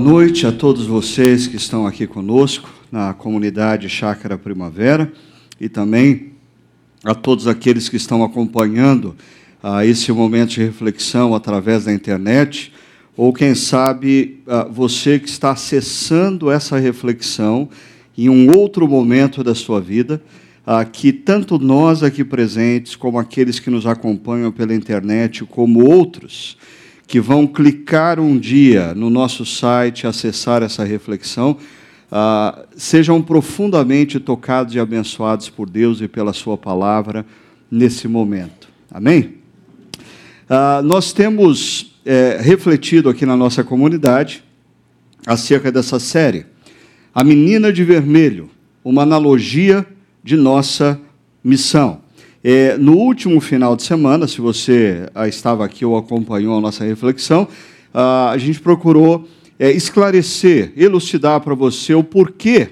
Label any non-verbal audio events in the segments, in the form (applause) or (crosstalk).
noite a todos vocês que estão aqui conosco na comunidade Chácara Primavera e também a todos aqueles que estão acompanhando ah, esse momento de reflexão através da internet, ou quem sabe ah, você que está acessando essa reflexão em um outro momento da sua vida, ah, que tanto nós aqui presentes, como aqueles que nos acompanham pela internet, como outros que vão clicar um dia no nosso site, acessar essa reflexão, ah, sejam profundamente tocados e abençoados por Deus e pela Sua palavra nesse momento. Amém? Ah, nós temos é, refletido aqui na nossa comunidade acerca dessa série, A Menina de Vermelho, uma analogia de nossa missão. É, no último final de semana, se você ah, estava aqui ou acompanhou a nossa reflexão, ah, a gente procurou é, esclarecer, elucidar para você o porquê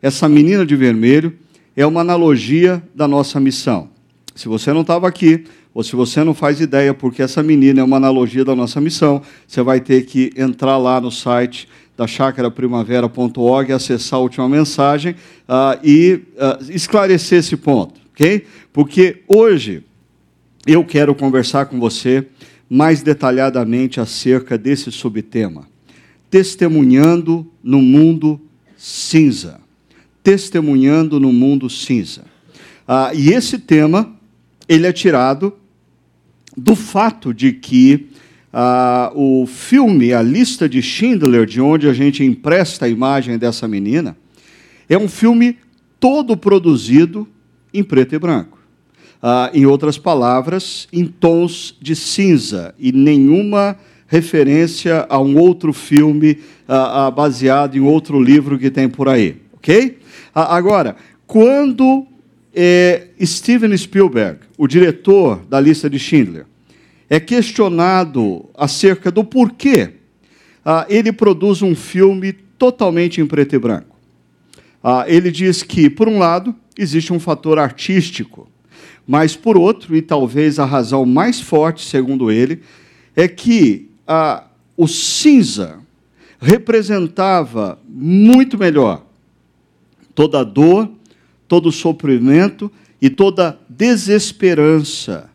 essa menina de vermelho é uma analogia da nossa missão. Se você não estava aqui, ou se você não faz ideia porque essa menina é uma analogia da nossa missão, você vai ter que entrar lá no site da chacaraprimavera.org, acessar a última mensagem uh, e uh, esclarecer esse ponto, ok? Porque hoje eu quero conversar com você mais detalhadamente acerca desse subtema testemunhando no mundo cinza. Testemunhando no mundo cinza. Ah, e esse tema, ele é tirado do fato de que ah, o filme A Lista de Schindler, de onde a gente empresta a imagem dessa menina, é um filme todo produzido em preto e branco. Ah, em outras palavras, em tons de cinza e nenhuma referência a um outro filme uh, uh, baseado em outro livro que tem por aí, ok? Uh, agora, quando é, Steven Spielberg, o diretor da lista de Schindler, é questionado acerca do porquê ele produz um filme totalmente em preto e branco. Ele diz que, por um lado, existe um fator artístico, mas por outro, e talvez a razão mais forte, segundo ele, é que ah, o cinza representava muito melhor toda a dor, todo o sofrimento e toda a desesperança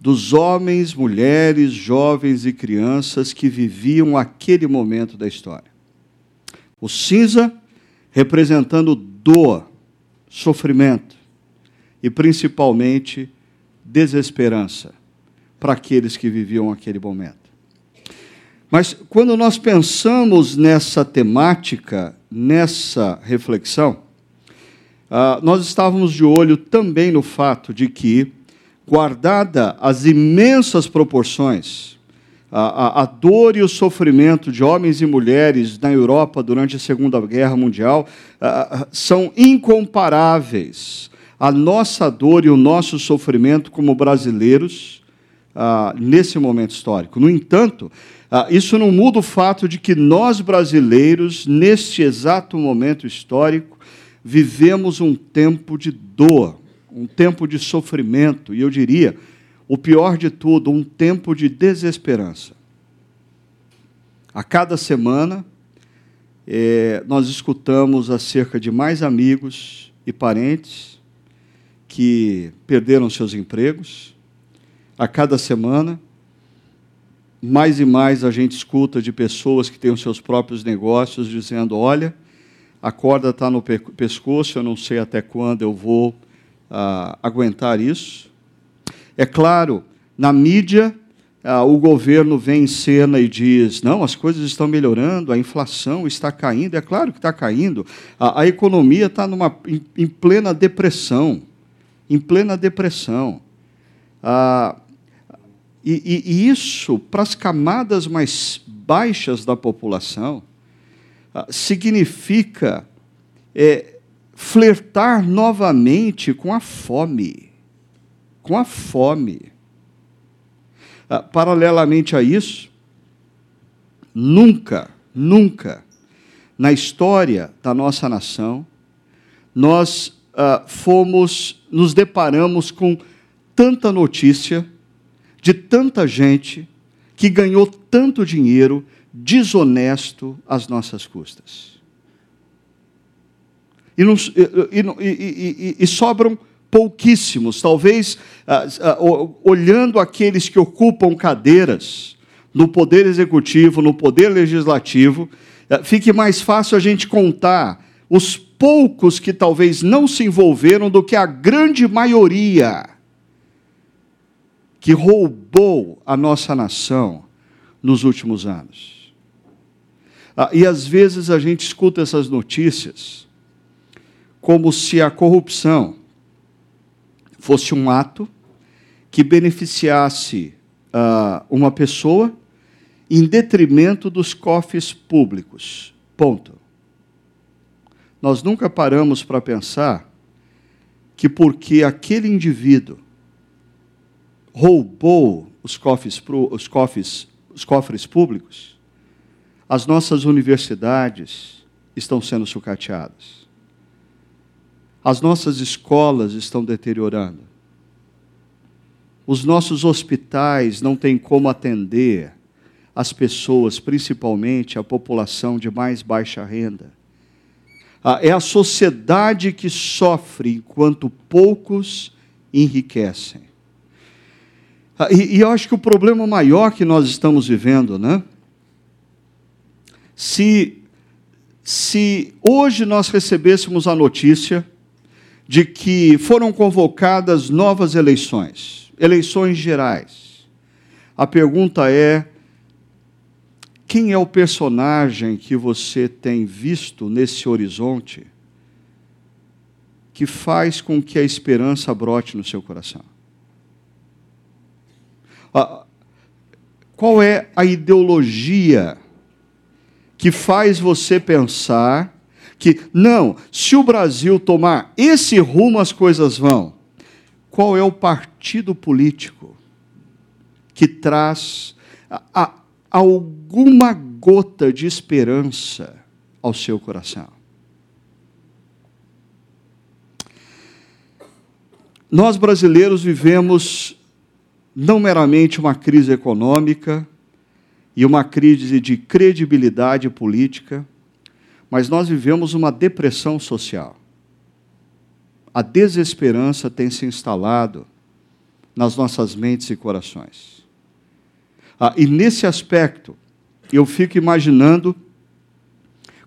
dos homens, mulheres, jovens e crianças que viviam aquele momento da história. O cinza representando dor, sofrimento e principalmente desesperança para aqueles que viviam aquele momento. Mas quando nós pensamos nessa temática, nessa reflexão, uh, nós estávamos de olho também no fato de que, guardada as imensas proporções, a, a, a, dor e o sofrimento de homens e mulheres na Europa durante a Segunda Guerra Mundial uh, são incomparáveis. A nossa dor e o nosso sofrimento como brasileiros nesse momento histórico. No entanto, isso não muda o fato de que nós brasileiros, neste exato momento histórico, vivemos um tempo de dor, um tempo de sofrimento, e eu diria, o pior de tudo, um tempo de desesperança. A cada semana, é, nós escutamos acerca de mais amigos e parentes que perderam seus empregos. A cada semana, mais e mais a gente escuta de pessoas que têm os seus próprios negócios dizendo: olha, a corda está no pescoço, eu não sei até quando eu vou ah, aguentar isso. É claro, na mídia, ah, o governo vem em cena e diz: não, as coisas estão melhorando, a inflação está caindo. É claro que está caindo. A, a economia está numa, em, em, plena depressão. Em plena depressão. Ah, e, e, e isso, para as camadas mais baixas da população, ah, significa é, flertar novamente com a fome. Com a fome. Ah, paralelamente a isso, nunca, nunca, na história da nossa nação, nós uh, fomos, nos deparamos com tanta notícia de tanta gente que ganhou tanto dinheiro desonesto às nossas custas. E, não, e, e, e sobram pouquíssimos, talvez ah, ah, olhando aqueles que ocupam cadeiras no poder executivo, no poder legislativo, ah, fique mais fácil a gente contar os poucos que talvez não se envolveram do que a grande maioria que roubou a nossa nação nos últimos anos. e às vezes a gente escuta essas notícias como se a corrupção fosse um ato que beneficiasse uh, uma pessoa em detrimento dos cofres públicos. Ponto. Nós nunca paramos para pensar que porque aquele indivíduo roubou os cofres, os cofres, os cofres públicos, as nossas universidades estão sendo sucateadas as nossas escolas estão deteriorando. Os nossos hospitais não têm como atender as pessoas, principalmente a população de mais baixa renda. Ah, é a sociedade que sofre enquanto poucos enriquecem. Ah, e, e eu acho que o problema maior que nós estamos vivendo, né? Se, se hoje nós recebêssemos a notícia de que foram convocadas novas eleições, eleições gerais. A pergunta é: quem é o personagem que você tem visto nesse horizonte que faz com que a esperança brote no seu coração? Qual é a ideologia que faz você pensar que, não, se o Brasil tomar esse rumo, as coisas vão. Qual é o partido político que traz a, a, alguma gota de esperança ao seu coração? Nós brasileiros vivemos não meramente uma crise econômica e uma crise de credibilidade política, mas nós vivemos uma depressão social. A desesperança tem se instalado nas nossas mentes e corações. Ah, e nesse aspecto, eu fico imaginando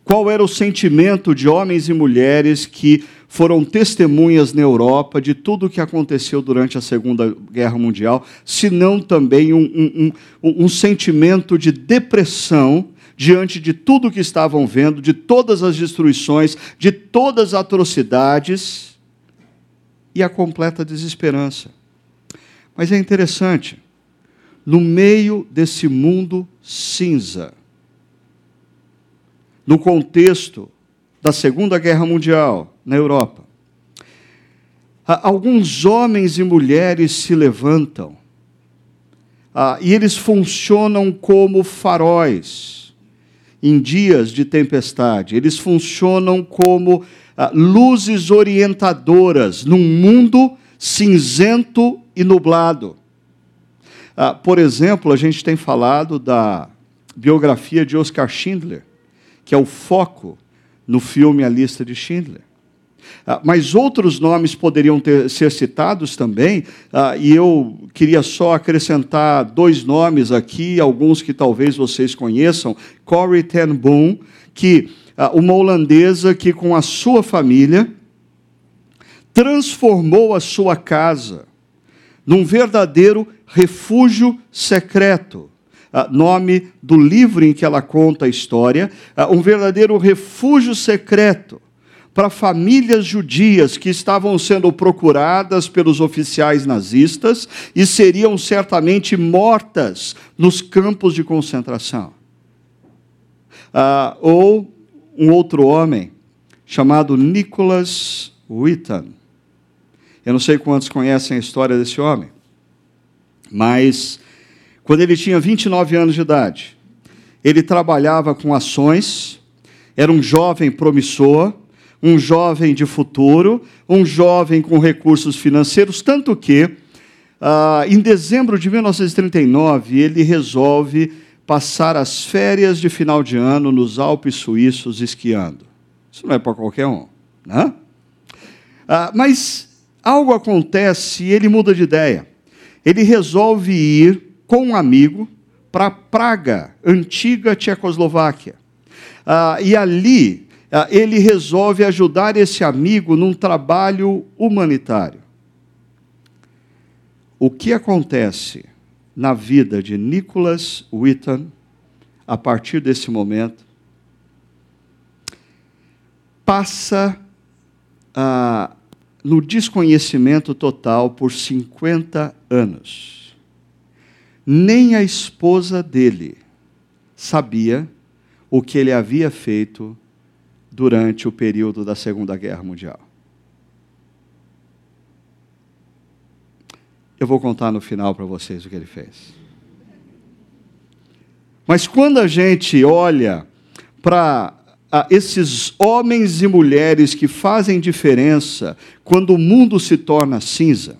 qual era o sentimento de homens e mulheres que foram testemunhas na Europa de tudo o que aconteceu durante a Segunda Guerra Mundial, se não também um, um, um, um sentimento de depressão diante de tudo o que estavam vendo, de todas as destruições, de todas as atrocidades e a completa desesperança. Mas é interessante, no meio desse mundo cinza, no contexto da Segunda Guerra Mundial na Europa, alguns homens e mulheres se levantam ah, e eles funcionam como faróis em dias de tempestade. Eles funcionam como ah, luzes orientadoras num mundo cinzento e nublado. Ah, por exemplo, a gente tem falado da biografia de Oscar Schindler, que é o foco no filme A Lista de Schindler. Ah, mas outros nomes poderiam ter, ser citados também, ah, e eu queria só acrescentar dois nomes aqui, alguns que talvez vocês conheçam. Corrie ten Boom, que ah, uma holandesa que com a sua família transformou a sua casa num verdadeiro refúgio secreto. nome do livro em que ela conta a história, um verdadeiro refúgio secreto para famílias judias que estavam sendo procuradas pelos oficiais nazistas e seriam certamente mortas nos campos de concentração. Ah, ou um outro homem chamado Nicholas Witten. Eu não sei quantos conhecem a história desse homem, mas quando ele tinha 29 anos de idade, ele trabalhava com ações, era um jovem promissor, um jovem de futuro, um jovem com recursos financeiros, tanto que, ah, em dezembro de 1939, ele resolve passar as férias de final de ano nos Alpes suíços esquiando. Isso não é para qualquer um, né? Ah, mas algo acontece e ele muda de ideia. Ele resolve ir com um amigo para Praga, antiga Tchecoslováquia. Ah, e ali ele resolve ajudar esse amigo num trabalho humanitário. O que acontece na vida de Nicholas Witten a partir desse momento passa ah, no desconhecimento total por 50 anos. Nem a esposa dele sabia o que ele havia feito durante o período da Segunda Guerra Mundial. Eu vou contar no final para vocês o que ele fez. Mas quando a gente olha para a esses homens e mulheres que fazem diferença quando o mundo se torna cinza.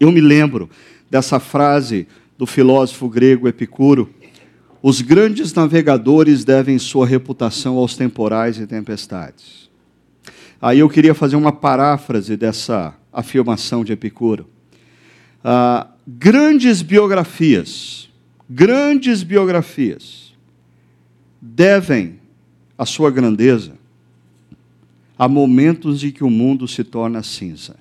Eu me lembro dessa frase do filósofo grego Epicuro: os grandes navegadores devem sua reputação aos temporais e tempestades. Aí eu queria fazer uma paráfrase dessa afirmação de Epicuro. Ah, grandes biografias, grandes biografias devem a sua grandeza, há momentos em que o mundo se torna cinza.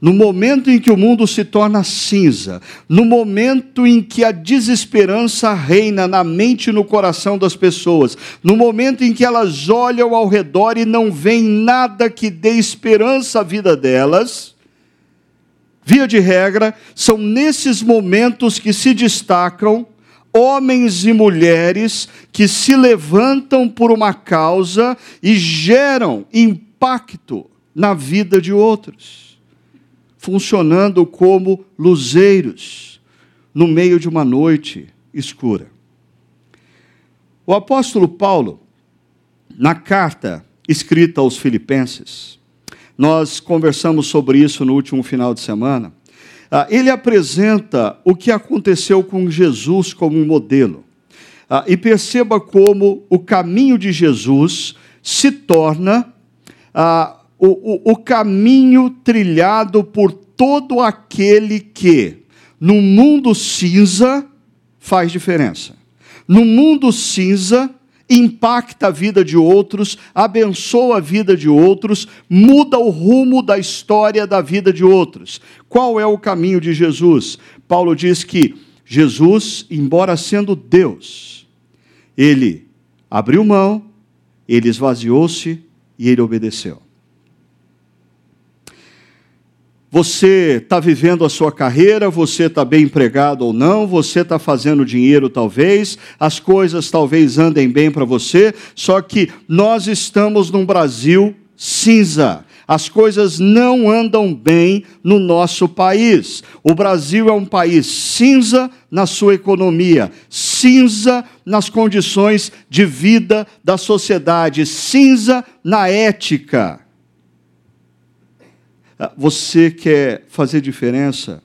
No momento em que o mundo se torna cinza, no momento em que a desesperança reina na mente e no coração das pessoas, no momento em que elas olham ao redor e não veem nada que dê esperança à vida delas, via de regra, são nesses momentos que se destacam homens e mulheres que se levantam por uma causa e geram impacto na vida de outros, funcionando como luzeiros no meio de uma noite escura. O apóstolo Paulo, na carta escrita aos Filipenses, nós conversamos sobre isso no último final de semana ah, ele apresenta o que aconteceu com Jesus como um modelo. Ah, e perceba como o caminho de Jesus se torna ah, o, o, o caminho trilhado por todo aquele que, no mundo cinza, faz diferença. No mundo cinza, impacta a vida de outros, abençoa a vida de outros, muda o rumo da história da vida de outros. Qual é o caminho de Jesus? Paulo diz que Jesus, embora sendo Deus, ele abriu mão, ele esvaziou-se e ele obedeceu. Você está vivendo a sua carreira, você está bem empregado ou não, você está fazendo dinheiro talvez, as coisas talvez andem bem para você, só que nós estamos num Brasil cinza. As coisas não andam bem no nosso país. O Brasil é um país cinza na sua economia, cinza nas condições de vida da sociedade, cinza na ética. Ah, você quer fazer diferença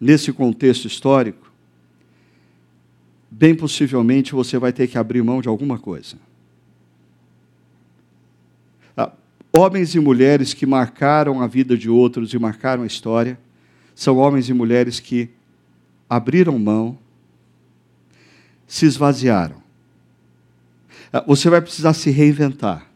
nesse contexto histórico? Bem possivelmente você vai ter que abrir mão de alguma coisa. Ah, homens e mulheres que marcaram a vida de outros e marcaram a história são homens e mulheres que abriram mão, se esvaziaram. Ah, você vai precisar se reinventar.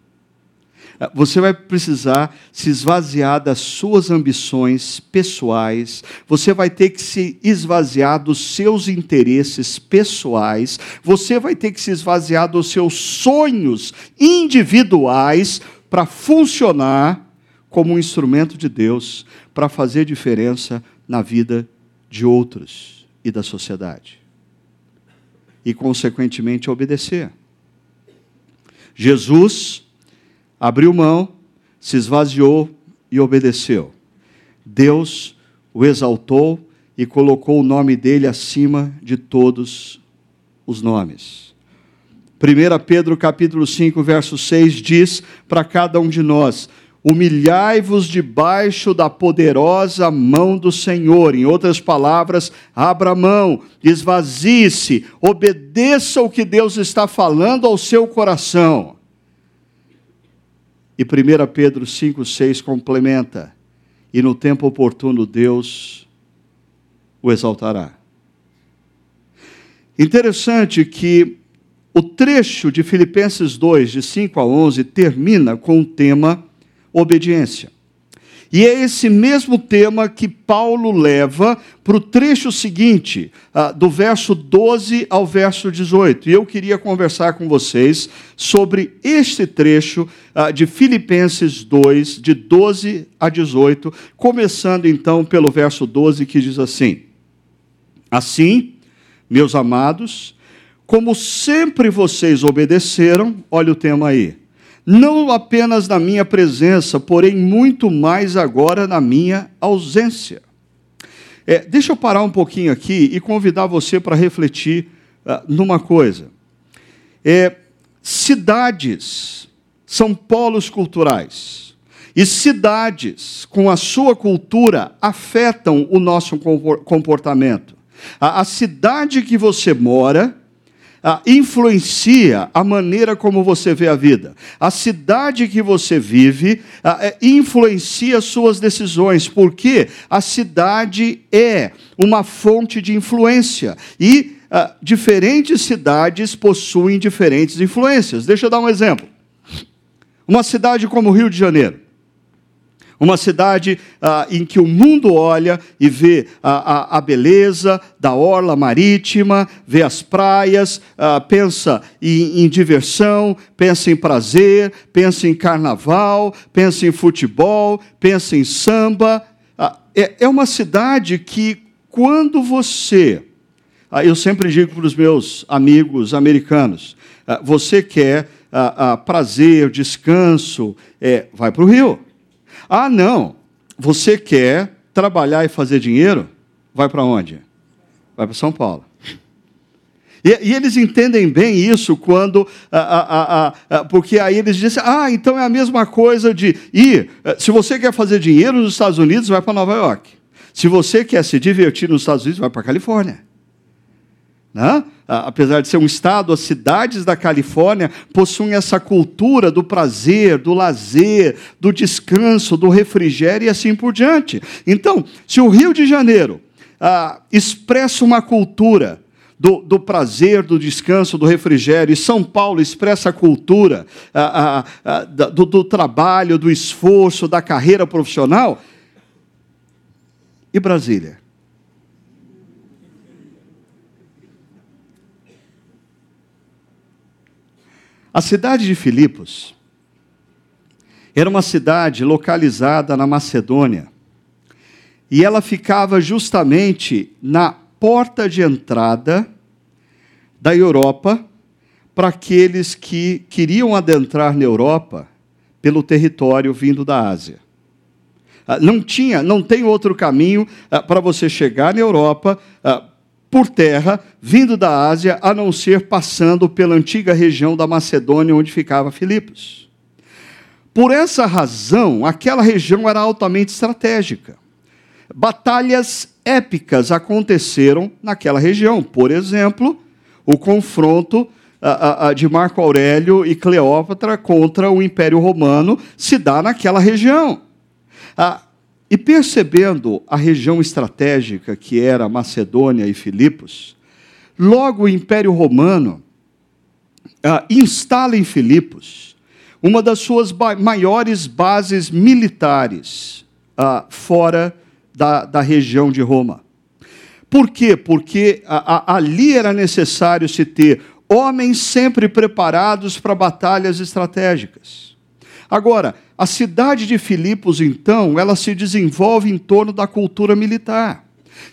Você vai precisar se esvaziar das suas ambições pessoais, você vai ter que se esvaziar dos seus interesses pessoais, você vai ter que se esvaziar dos seus sonhos individuais para funcionar como um instrumento de Deus para fazer diferença na vida de outros e da sociedade. E, consequentemente, obedecer. Jesus abriu mão, se esvaziou e obedeceu. Deus o exaltou e colocou o nome dele acima de todos os nomes. 1 Pedro capítulo 5, verso 6 diz para cada um de nós: humilhai-vos debaixo da poderosa mão do Senhor. Em outras palavras, abra mão, esvazie-se, obedeça o que Deus está falando ao seu coração. E 1 Pedro 5,6 complementa: e no tempo oportuno Deus o exaltará. Interessante que o trecho de Filipenses 2, de 5 a 11, termina com o tema obediência. E é esse mesmo tema que Paulo leva para o trecho seguinte, uh, do verso 12 ao verso 18. E eu queria conversar com vocês sobre este trecho uh, de Filipenses 2, de 12 a 18, começando então pelo verso 12, que diz assim: Assim, meus amados, como sempre vocês obedeceram, olha o tema aí não apenas na minha presença, porém muito mais agora na minha ausência. É, deixa eu parar um pouquinho aqui e convidar você para refletir uh, numa coisa. É, cidades são polos culturais. E cidades, com a sua cultura, afetam o nosso comportamento. A, a cidade que você mora influencia a maneira como você vê a vida. A cidade que você vive ah, é, influencia suas decisões, porque a cidade é uma fonte de influência. E ah, diferentes cidades possuem diferentes influências. Deixa eu dar um exemplo. Uma cidade como o Rio de Janeiro. Uma cidade ah, em que o mundo olha e vê a, a, a, beleza da orla marítima, vê as praias, ah, pensa em, em, diversão, pensa em prazer, pensa em carnaval, pensa em futebol, pensa em samba. Ah, é, é uma cidade que, quando você. Ah, eu sempre digo para os meus amigos americanos: ah, você quer ah, prazer, descanso, é, vai para o Rio. Ah, não. Você quer trabalhar e fazer dinheiro? Vai para onde? Vai para São Paulo. E, e, eles entendem bem isso quando. Ah, ah, ah, porque aí eles dizem: ah, então é a mesma coisa de ir. Eh, se você quer fazer dinheiro nos Estados Unidos, vai para Nova York. Se você quer se divertir nos Estados Unidos, vai para a Califórnia. Né? apesar de ser um estado, as cidades da Califórnia possuem essa cultura do prazer, do lazer, do descanso, do refrigério e assim por diante. Então, se o Rio de Janeiro ah, expressa uma cultura do, do, prazer, do descanso, do refrigério. E São Paulo expressa a cultura ah, ah, ah, do, do, trabalho, do esforço, da carreira profissional. E Brasília? A cidade de Filipos era uma cidade localizada na Macedônia. E ela ficava justamente na porta de entrada da Europa para aqueles que queriam adentrar na Europa pelo território vindo da Ásia. Ah, não tinha, não tem outro caminho ah, para você chegar na Europa ah, por terra, vindo da Ásia, a não ser passando pela antiga região da Macedônia, onde ficava Filipos. Por essa razão, aquela região era altamente estratégica. Batalhas épicas aconteceram naquela região. Por exemplo, o confronto de Marco Aurélio e Cleópatra contra o Império Romano se dá naquela região. Ah, e percebendo a região estratégica que era Macedônia e Filipos, logo o Império Romano ah, instala em Filipos uma das suas maiores bases militares ah, fora da, da região de Roma. Por quê? Porque a, a, ali era necessário se ter homens sempre preparados para batalhas estratégicas. Agora, a cidade de Filipos, então, ela se desenvolve em torno da cultura militar.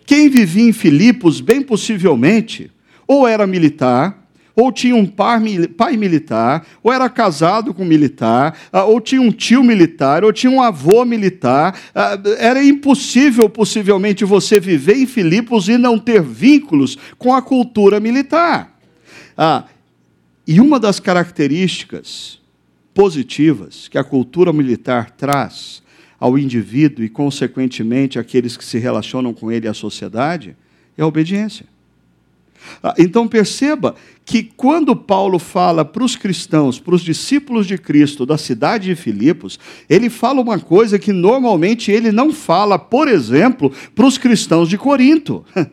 Quem vivia em Filipos, bem possivelmente, ou era militar, ou tinha um pai militar, ou era casado com um militar, ah, ou tinha um tio militar, ou tinha um avô militar. Ah, era impossível, possivelmente, você viver em Filipos e não ter vínculos com a cultura militar. Ah, e uma das características positivas que a cultura militar traz ao indivíduo e, consequentemente, àqueles que se relacionam com ele e à sociedade é a obediência. Ah, então perceba que quando Paulo fala para os cristãos, para os discípulos de Cristo da cidade de Filipos, ele fala uma coisa que normalmente ele não fala, por exemplo, para os cristãos de Corinto. (laughs)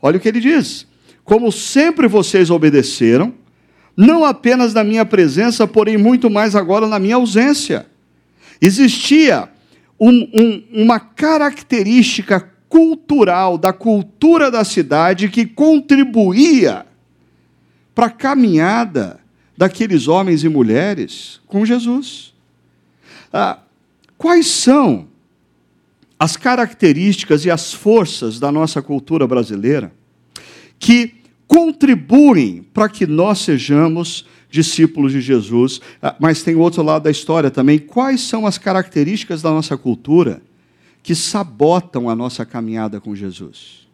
Olha o que ele diz: Como sempre vocês obedeceram, não apenas na minha presença, porém muito mais agora na minha ausência. Existia um, um, uma característica cultural, da cultura da cidade, que contribuía para a caminhada daqueles homens e mulheres com Jesus. Ah, quais são as características e as forças da nossa cultura brasileira que contribuem para que nós sejamos discípulos de Jesus. Ah, mas tem outro lado da história também. Quais são as características da nossa cultura que sabotam a nossa caminhada com Jesus?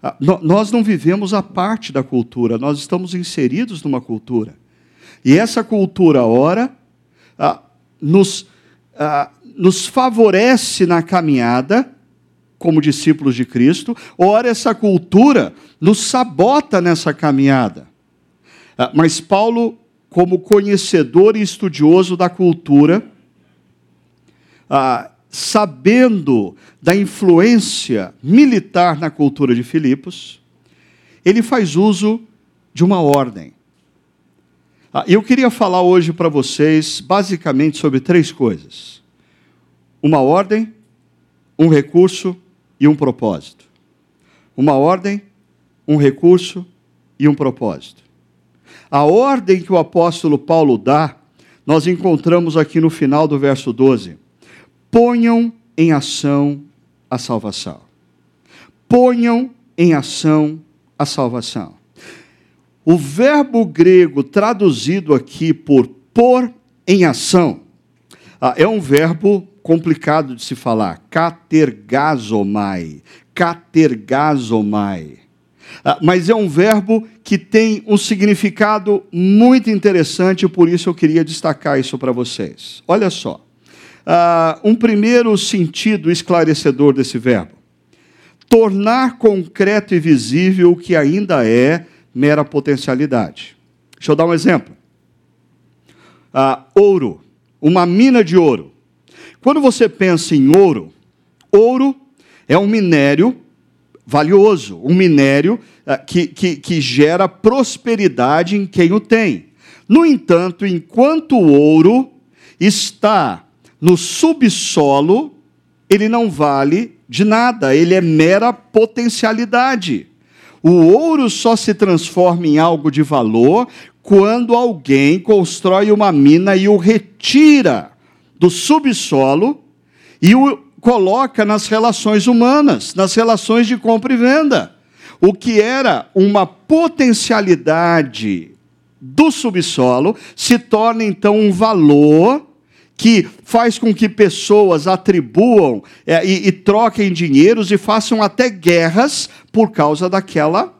Ah, nós não vivemos a parte da cultura, nós estamos inseridos numa cultura. E essa cultura, ora, ah, nos, nos favorece na caminhada como discípulos de Cristo, ora, essa cultura nos sabota nessa caminhada. Ah, mas Paulo, como conhecedor e estudioso da cultura, ah, sabendo da influência militar na cultura de Filipos, ele faz uso de uma ordem. Ah, eu queria falar hoje para vocês basicamente sobre três coisas: uma ordem, um recurso e um propósito. Uma ordem, um recurso e um propósito. A ordem que o apóstolo Paulo dá, nós encontramos aqui no final do verso 12. Ponham em ação a salvação. Ponham em ação a salvação. O verbo grego traduzido aqui por pôr em ação ah, é um verbo complicado de se falar. Catergazomai. Catergazomai. Ah, mas é um verbo que tem um significado muito interessante, por isso eu queria destacar isso para vocês. Olha só. Uh, um primeiro sentido esclarecedor desse verbo: tornar concreto e visível o que ainda é mera potencialidade. Deixa eu dar um exemplo. Uh, ouro, uma mina de ouro. Quando você pensa em ouro, ouro é um minério valioso, um minério uh, que, que, que gera prosperidade em quem o tem. No entanto, enquanto o ouro está no subsolo, ele não vale de nada, ele é mera potencialidade. O ouro só se transforma em algo de valor quando alguém constrói uma mina e o retira do subsolo e o coloca nas relações humanas, nas relações de compra e venda. O que era uma potencialidade do subsolo se torna então um valor que faz com que pessoas atribuam é, e, e troquem dinheiros e façam até guerras por causa daquela,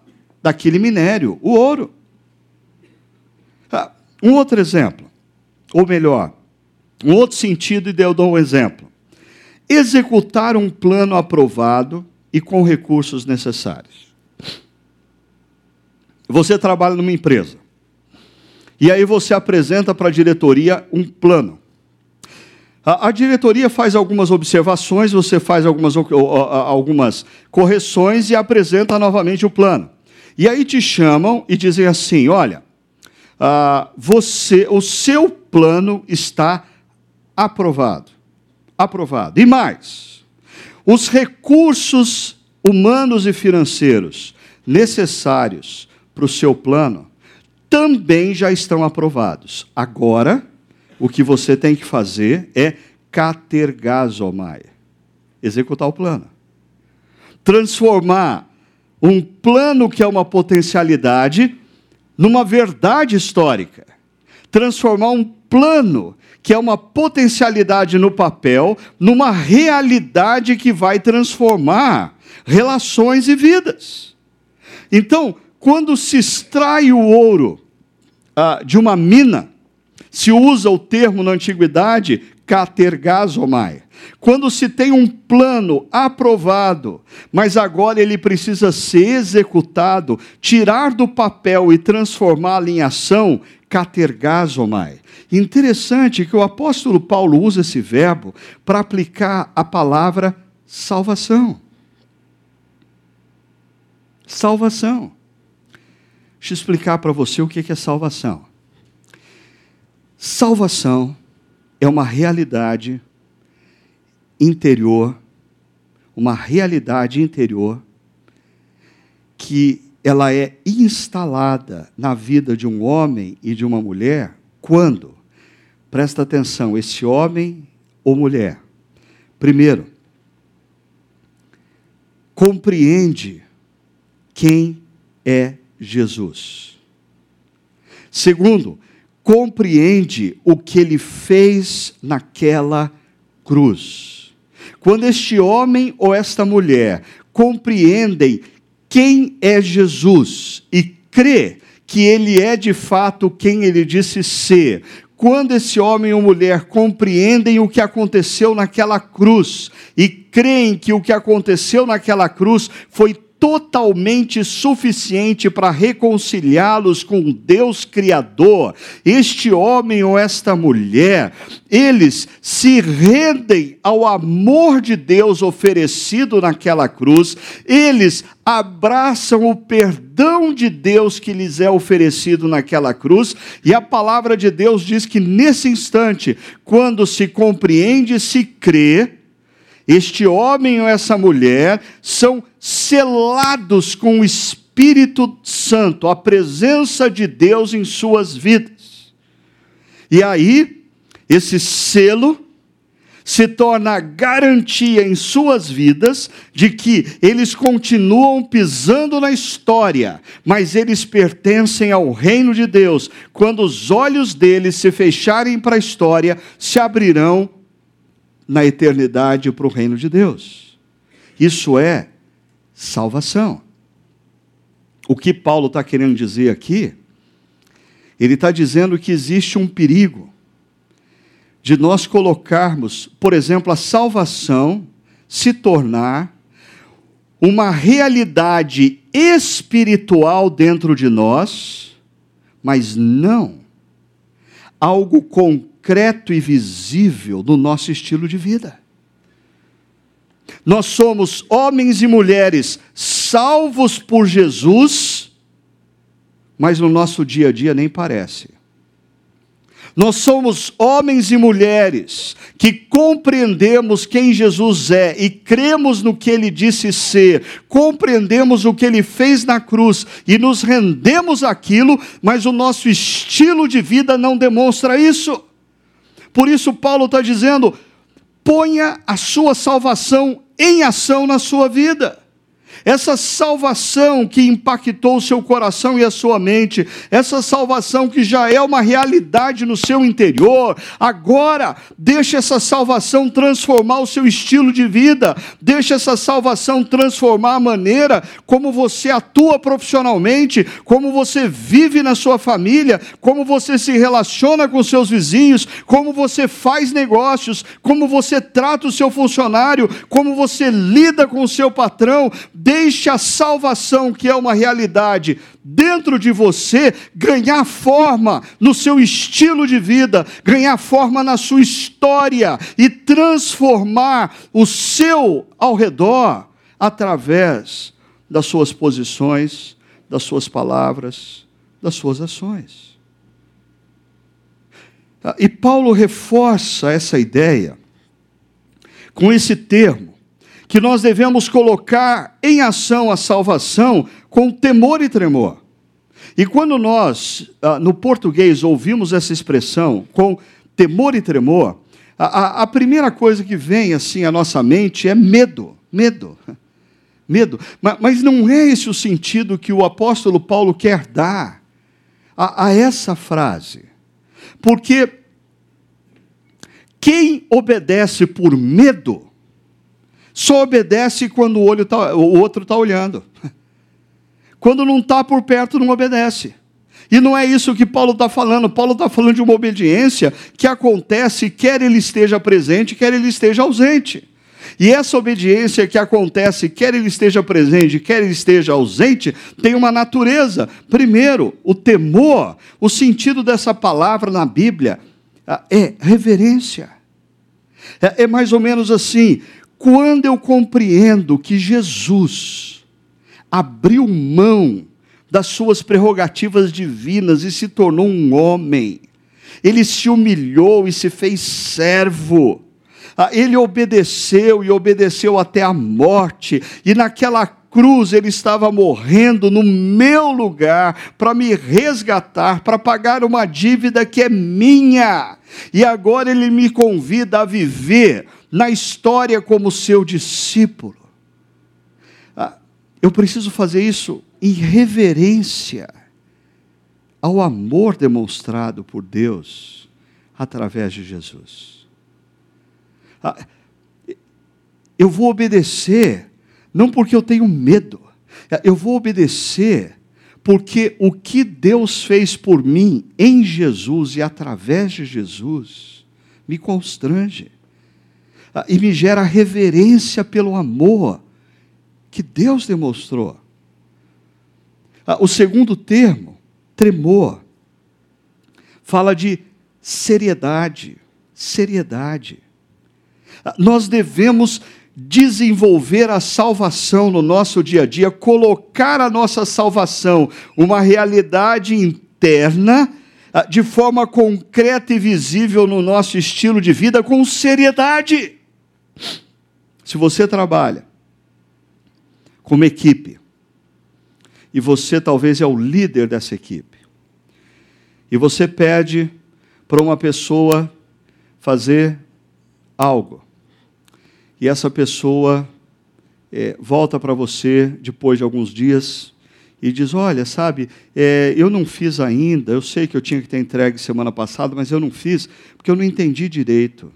daquele minério, o ouro. Ah, um outro exemplo, ou melhor, um outro sentido, e eu dou um exemplo executar um plano aprovado e com recursos necessários. Você trabalha numa empresa. E aí você apresenta para a diretoria um plano. A, diretoria faz algumas observações, você faz algumas, algumas correções e apresenta novamente o plano. E aí te chamam e dizem assim: olha, uh, você, o seu plano está aprovado aprovado. E mais, os recursos humanos e financeiros necessários para o seu plano também já estão aprovados. Agora, o que você tem que fazer é catergazomai executar o plano. Transformar um plano que é uma potencialidade numa verdade histórica, transformar um plano que é uma potencialidade no papel, numa realidade que vai transformar relações e vidas. Então, quando se extrai o ouro ah, de uma mina, se usa o termo na antiguidade catergasomai. Quando se tem um plano aprovado, mas agora ele precisa ser executado, tirar do papel e transformá-lo em ação, catergasomai. Interessante que o apóstolo Paulo usa esse verbo para aplicar a palavra salvação. Salvação. Deixa eu explicar para você o que é salvação. Salvação é uma realidade interior, uma realidade interior que ela é instalada na vida de um homem e de uma mulher quando, presta atenção, esse homem ou mulher, primeiro, compreende quem é Jesus. Segundo, compreende o que ele fez naquela cruz. Quando este homem ou esta mulher compreendem quem é Jesus e crê que ele é de fato quem ele disse ser, quando esse homem ou mulher compreendem o que aconteceu naquela cruz e creem que o que aconteceu naquela cruz foi totalmente suficiente para reconciliá-los com Deus Criador, este homem ou esta mulher, eles se rendem ao amor de Deus oferecido naquela cruz, eles abraçam o perdão de Deus que lhes é oferecido naquela cruz, e a palavra de Deus diz que nesse instante, quando se compreende, se crê, este homem ou essa mulher são selados com o Espírito Santo, a presença de Deus em suas vidas. E aí, esse selo se torna garantia em suas vidas de que eles continuam pisando na história, mas eles pertencem ao reino de Deus. Quando os olhos deles se fecharem para a história, se abrirão na eternidade para o reino de Deus. Isso é salvação. O que Paulo está querendo dizer aqui? Ele está dizendo que existe um perigo de nós colocarmos, por exemplo, a salvação se tornar uma realidade espiritual dentro de nós, mas não algo concreto concreto e visível no nosso estilo de vida. Nós somos homens e mulheres salvos por Jesus, mas no nosso dia a dia nem parece. Nós somos homens e mulheres que compreendemos quem Jesus é e cremos no que ele disse ser, compreendemos o que ele fez na cruz e nos rendemos àquilo, mas o nosso estilo de vida não demonstra isso. Por isso, Paulo está dizendo: ponha a sua salvação em ação na sua vida. Essa salvação que impactou o seu coração e a sua mente, essa salvação que já é uma realidade no seu interior, agora deixe essa salvação transformar o seu estilo de vida, deixe essa salvação transformar a maneira como você atua profissionalmente, como você vive na sua família, como você se relaciona com seus vizinhos, como você faz negócios, como você trata o seu funcionário, como você lida com o seu patrão Deixe a salvação, que é uma realidade, dentro de você, ganhar forma no seu estilo de vida, ganhar forma na sua história e transformar o seu ao redor através das suas posições, das suas palavras, das suas ações. E Paulo reforça essa ideia com esse termo que nós devemos colocar em ação a salvação com temor e tremor. E quando nós, ah, no português, ouvimos essa expressão com temor e tremor, a, primeira coisa que vem assim à nossa mente é medo, medo, (laughs) medo. Mas, não é esse o sentido que o apóstolo Paulo quer dar a essa frase. Porque quem obedece por medo, só obedece quando o, olho tá, o outro está olhando. (laughs) Quando não está por perto, não obedece. E não é isso que Paulo está falando. Paulo está falando de uma obediência que acontece quer ele esteja presente, quer ele esteja ausente. E essa obediência que acontece, quer ele esteja presente, quer ele esteja ausente, tem uma natureza. Primeiro, o temor, o sentido dessa palavra na Bíblia ah, é reverência. É, é mais ou menos assim: quando eu compreendo que Jesus abriu mão das suas prerrogativas divinas e se tornou um homem, ele se humilhou e se fez servo ah, ele obedeceu e obedeceu até a morte, e naquela cruz ele estava morrendo no meu lugar para me resgatar, para pagar uma dívida que é minha. E agora ele me convida a viver na história como seu discípulo. Ah, eu preciso fazer isso em reverência ao amor demonstrado por Deus através de Jesus. Ah, eu vou obedecer, não porque eu tenho medo, eu vou obedecer porque o que Deus fez por mim em Jesus e através de Jesus me constrange ah, e me gera reverência pelo amor que Deus demonstrou. Ah, o segundo termo, tremor, fala de seriedade, seriedade. Nós devemos desenvolver a salvação no nosso dia a dia, colocar a nossa salvação uma realidade interna, ah, de forma concreta e visível no nosso estilo de vida, com seriedade. Se você trabalha com uma equipe, e você talvez é o líder dessa equipe, e você pede para uma pessoa fazer algo, e essa pessoa é, volta para você depois de alguns dias e diz: Olha, sabe, é, eu não fiz ainda, eu sei que eu tinha que ter entregue semana passada, mas eu não fiz porque eu não entendi direito.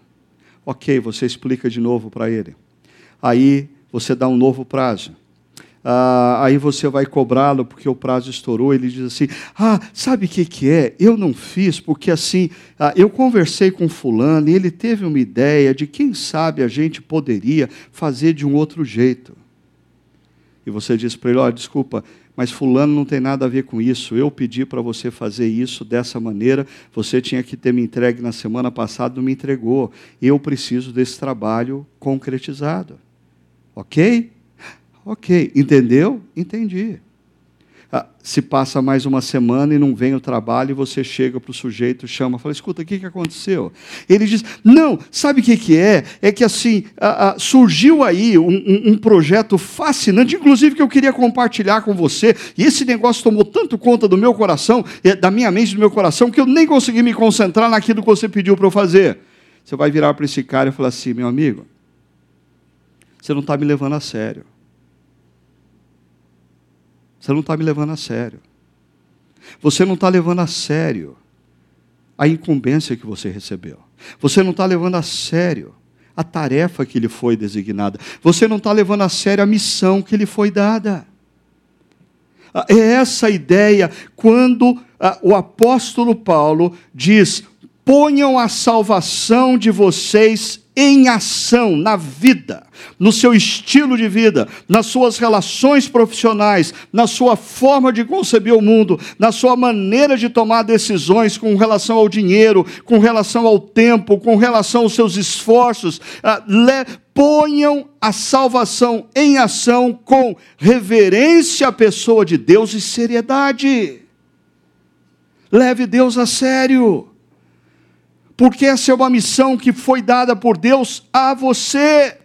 Ok, você explica de novo para ele. Aí você dá um novo prazo ah, aí você vai cobrá-lo porque o prazo estourou. Ele diz assim: Ah, sabe o que, que é? Eu não fiz porque assim, ah, eu conversei com Fulano e ele teve uma ideia de quem sabe a gente poderia fazer de um outro jeito. E você diz para ele: Olha, desculpa, mas Fulano não tem nada a ver com isso. Eu pedi para você fazer isso dessa maneira, você tinha que ter me entregue na semana passada, não me entregou. Eu preciso desse trabalho concretizado. Ok? Ok, entendeu? Entendi. Ah, se passa mais uma semana e não vem o trabalho, e você chega para o sujeito, chama, fala: escuta, o que, que aconteceu? Ele diz: não, sabe o que, que é? É que assim, ah, ah, surgiu aí um, um, um, projeto fascinante, inclusive que eu queria compartilhar com você, e esse negócio tomou tanto conta do meu coração, da minha mente, do meu coração, que eu nem consegui me concentrar naquilo que você pediu para eu fazer. Você vai virar para esse cara e falar assim: meu amigo, você não está me levando a sério. Você não está me levando a sério. Você não está levando a sério a incumbência que você recebeu. Você não está levando a sério a tarefa que lhe foi designada. Você não está levando a sério a missão que lhe foi dada. Ah, é essa a ideia quando ah, o apóstolo Paulo diz: ponham a salvação de vocês em ação na vida, no seu estilo de vida, nas suas relações profissionais, na sua forma de conceber o mundo, na sua maneira de tomar decisões com relação ao dinheiro, com relação ao tempo, com relação aos seus esforços. Ah, ponham a salvação em ação com reverência à pessoa de Deus e seriedade. Leve Deus a sério porque essa é uma missão que foi dada por Deus a você.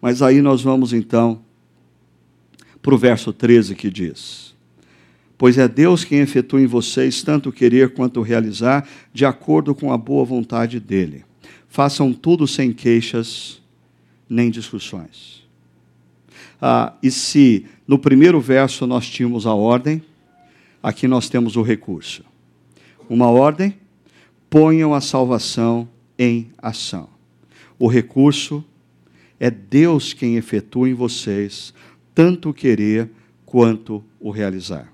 Mas aí nós vamos então para o verso 13 que diz: Pois é Deus quem efetua em vocês tanto querer quanto realizar, de acordo com a boa vontade dEle. Façam tudo sem queixas nem discussões. Ah, e se no primeiro verso nós tínhamos a ordem, aqui nós temos o recurso. Uma ordem, ponham a salvação em ação. O recurso é Deus quem efetua em vocês tanto o querer quanto o realizar.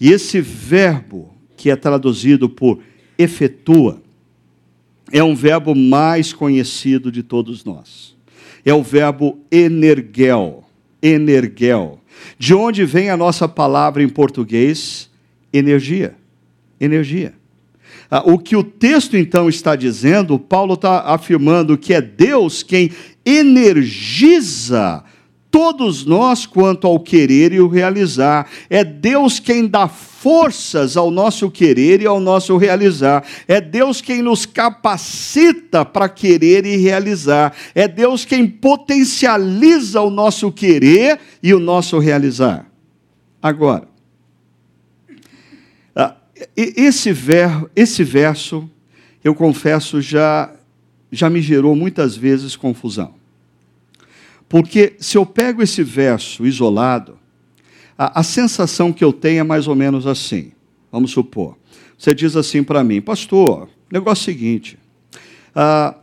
E esse verbo, que é traduzido por efetua, é um verbo mais conhecido de todos nós. É o verbo energel, energel, de onde vem a nossa palavra em português energia. Energia. Ah, o que o texto então está dizendo, Paulo está afirmando que é Deus quem energiza todos nós quanto ao querer e o realizar. É Deus quem dá forças ao nosso querer e ao nosso realizar. É Deus quem nos capacita para querer e realizar. É Deus quem potencializa o nosso querer e o nosso realizar. Agora, ah, esse, ver, esse verso, eu confesso, já, já me gerou muitas vezes confusão. Porque se eu pego esse verso isolado, a, a sensação que eu tenho é mais ou menos assim. Vamos supor. Você diz assim para mim, pastor, negócio é o seguinte, uh,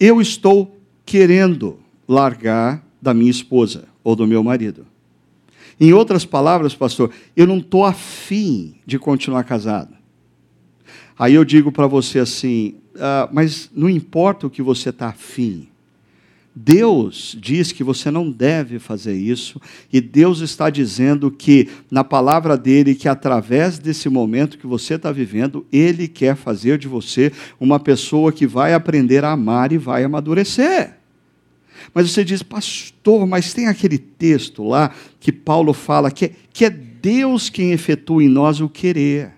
eu estou querendo largar da minha esposa ou do meu marido. Em outras palavras, pastor, eu não estou afim de continuar casado. Aí eu digo para você assim, uh, mas não importa o que você está afim, Deus diz que você não deve fazer isso, e Deus está dizendo que, na palavra dele, que através desse momento que você está vivendo, Ele quer fazer de você uma pessoa que vai aprender a amar e vai amadurecer. Mas você diz, pastor, mas tem aquele texto lá que Paulo fala que é, que é Deus quem efetua em nós o querer.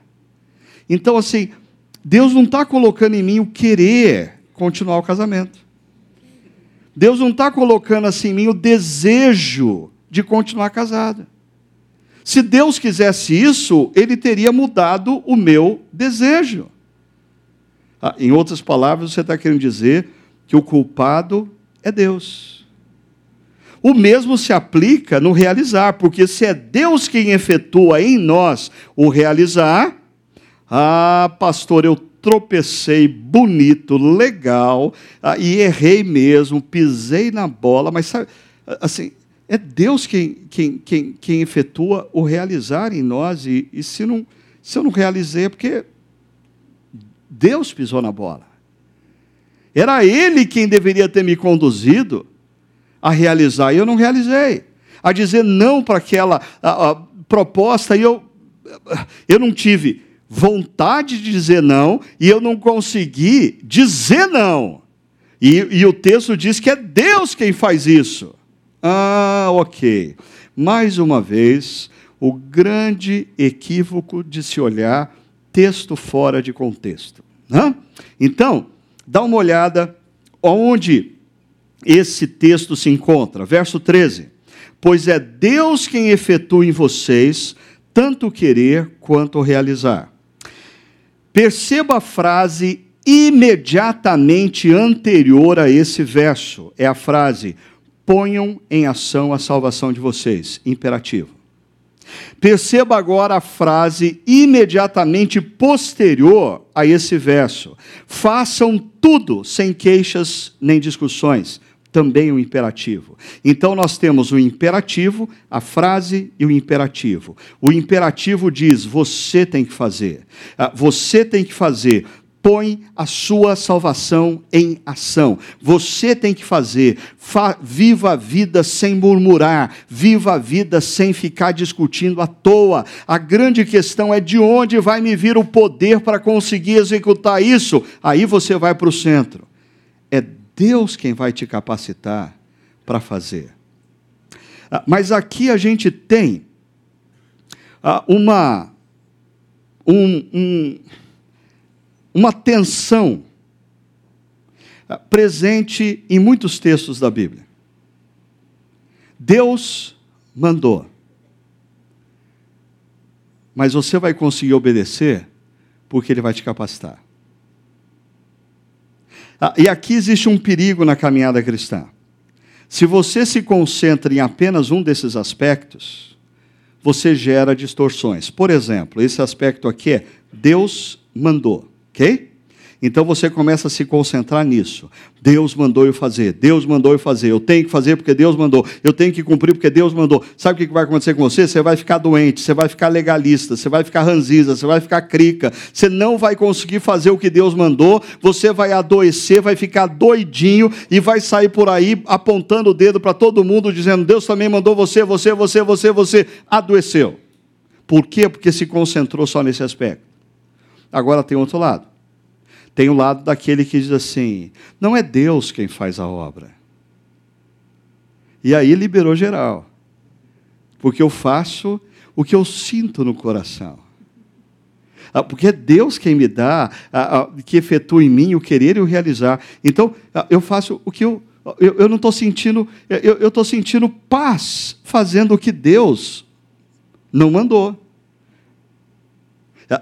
Então, assim, Deus não está colocando em mim o querer continuar o casamento. Deus não está colocando assim em mim o desejo de continuar casada. Se Deus quisesse isso, Ele teria mudado o meu desejo. Ah, em outras palavras, você está querendo dizer que o culpado é Deus. O mesmo se aplica no realizar, porque se é Deus quem efetua em nós o realizar, ah, pastor, eu tropecei bonito, legal, ah, e errei mesmo, pisei na bola, mas sabe, assim, é Deus quem, quem, quem, quem efetua o realizar em nós, e, e se, não, se eu não realizei é porque Deus pisou na bola. Era Ele quem deveria ter me conduzido a realizar, e eu não realizei. A dizer não para aquela a, a proposta, e eu, eu não tive vontade de dizer não e eu não consegui dizer não. E, e, o texto diz que é Deus quem faz isso. Ah, ok. Mais uma vez, o grande equívoco de se olhar texto fora de contexto. Né? Então, dá uma olhada onde esse texto se encontra. Verso 13. Pois é Deus quem efetua em vocês tanto querer quanto realizar Perceba a frase imediatamente anterior a esse verso. É a frase: ponham em ação a salvação de vocês. Imperativo. Perceba agora a frase imediatamente posterior a esse verso. Façam tudo sem queixas nem discussões também o imperativo. Então nós temos o imperativo, a frase e o imperativo. O imperativo diz: você tem que fazer. Ah, você tem que fazer. Põe a sua salvação em ação. Você tem que fazer. Fa viva a vida sem murmurar. Viva a vida sem ficar discutindo à toa. A grande questão é de onde vai me vir o poder para conseguir executar isso. Aí você vai para o centro. É Deus quem vai te capacitar para fazer. Ah, mas aqui a gente tem ah, uma, um, um, uma tensão ah, presente em muitos textos da Bíblia. Deus mandou, mas você vai conseguir obedecer porque Ele vai te capacitar. Ah, e aqui existe um perigo na caminhada cristã. Se você se concentra em apenas um desses aspectos, você gera distorções. Por exemplo, esse aspecto aqui é Deus mandou, ok? Então você começa a se concentrar nisso. Deus mandou eu fazer, Deus mandou eu fazer, eu tenho que fazer porque Deus mandou, eu tenho que cumprir porque Deus mandou. Sabe o que vai acontecer com você? Você vai ficar doente, você vai ficar legalista, você vai ficar ranziza, você vai ficar crica, você não vai conseguir fazer o que Deus mandou, você vai adoecer, vai ficar doidinho e vai sair por aí apontando o dedo para todo mundo, dizendo: Deus também mandou você, você, você, você, você. Adoeceu. Por quê? Porque se concentrou só nesse aspecto. Agora tem outro lado. Tem o lado daquele que diz assim: não é Deus quem faz a obra. E aí liberou geral. Porque eu faço o que eu sinto no coração. Ah, porque é Deus quem me dá, ah, ah, que efetua em mim o querer e o realizar. Então, eu faço o que eu. Eu, eu não estou sentindo. Eu estou sentindo paz fazendo o que Deus não mandou.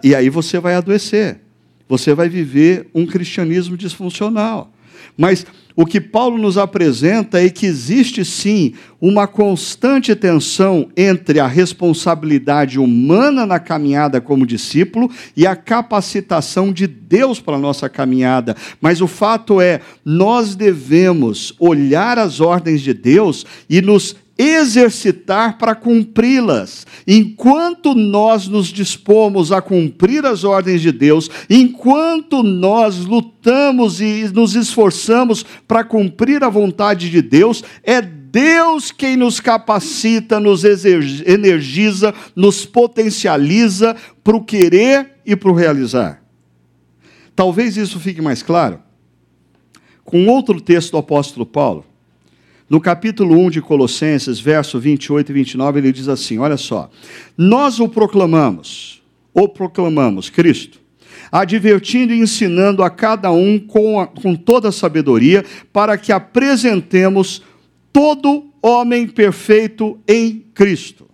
E aí você vai adoecer você vai viver um cristianismo disfuncional. Mas o que Paulo nos apresenta é que existe sim uma constante tensão entre a responsabilidade humana na caminhada como discípulo e a capacitação de Deus para a nossa caminhada. Mas o fato é, nós devemos olhar as ordens de Deus e nos exercitar para cumpri-las. Enquanto nós nos dispomos a cumprir as ordens de Deus, enquanto nós lutamos e nos esforçamos para cumprir a vontade de Deus, é Deus quem nos capacita, nos energiza, nos potencializa para o querer e para o realizar. Talvez isso fique mais claro com outro texto do apóstolo Paulo no capítulo 1 de Colossenses, verso 28 e 29, ele diz assim: Olha só, nós o proclamamos, ou proclamamos Cristo, advertindo e ensinando a cada um com, a, com toda a sabedoria, para que apresentemos todo homem perfeito em Cristo.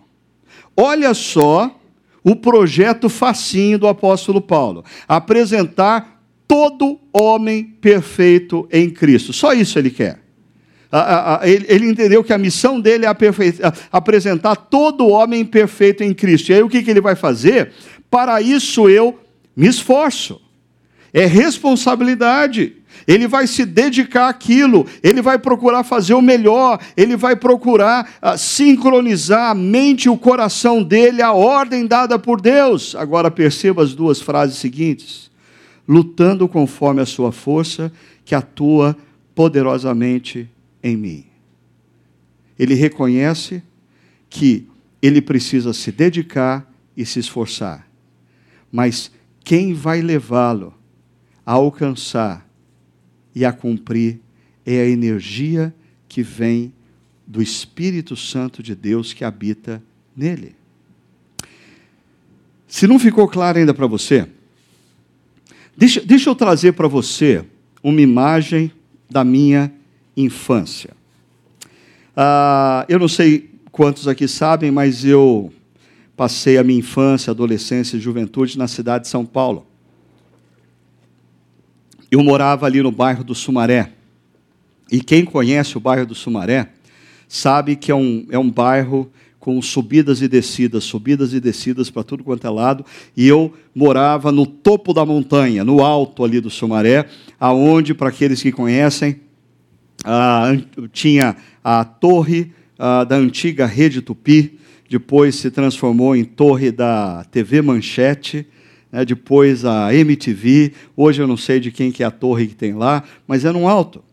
Olha só o projeto facinho do apóstolo Paulo: apresentar todo homem perfeito em Cristo. Só isso ele quer ele entendeu que a missão dele é apresentar todo homem perfeito em Cristo. E aí o que ele vai fazer? Para isso eu me esforço. É responsabilidade. Ele vai se dedicar àquilo, ele vai procurar fazer o melhor, ele vai procurar uh, sincronizar a mente e o coração dele à ordem dada por Deus. Agora perceba as duas frases seguintes: lutando conforme a sua força, que atua poderosamente em mim. Ele reconhece que ele precisa se dedicar e se esforçar. Mas quem vai levá-lo a alcançar e a cumprir é a energia que vem do Espírito Santo de Deus que habita nele. Se não ficou claro ainda para você, deixa, deixa eu trazer para você uma imagem da minha infância. Ah, eu não sei quantos aqui sabem, mas eu passei a minha infância, adolescência e juventude na cidade de São Paulo. Eu morava ali no bairro do Sumaré. E quem conhece o bairro do Sumaré sabe que é um, é um bairro com subidas e descidas, subidas e descidas para tudo quanto é lado, e eu morava no topo da montanha, no alto ali do Sumaré, aonde, para aqueles que conhecem, ah, tinha a torre ah, da antiga Rede Tupi, depois se transformou em torre da TV Manchete, né, depois a MTV, hoje eu não sei de quem que é a torre que tem lá, mas era um alto.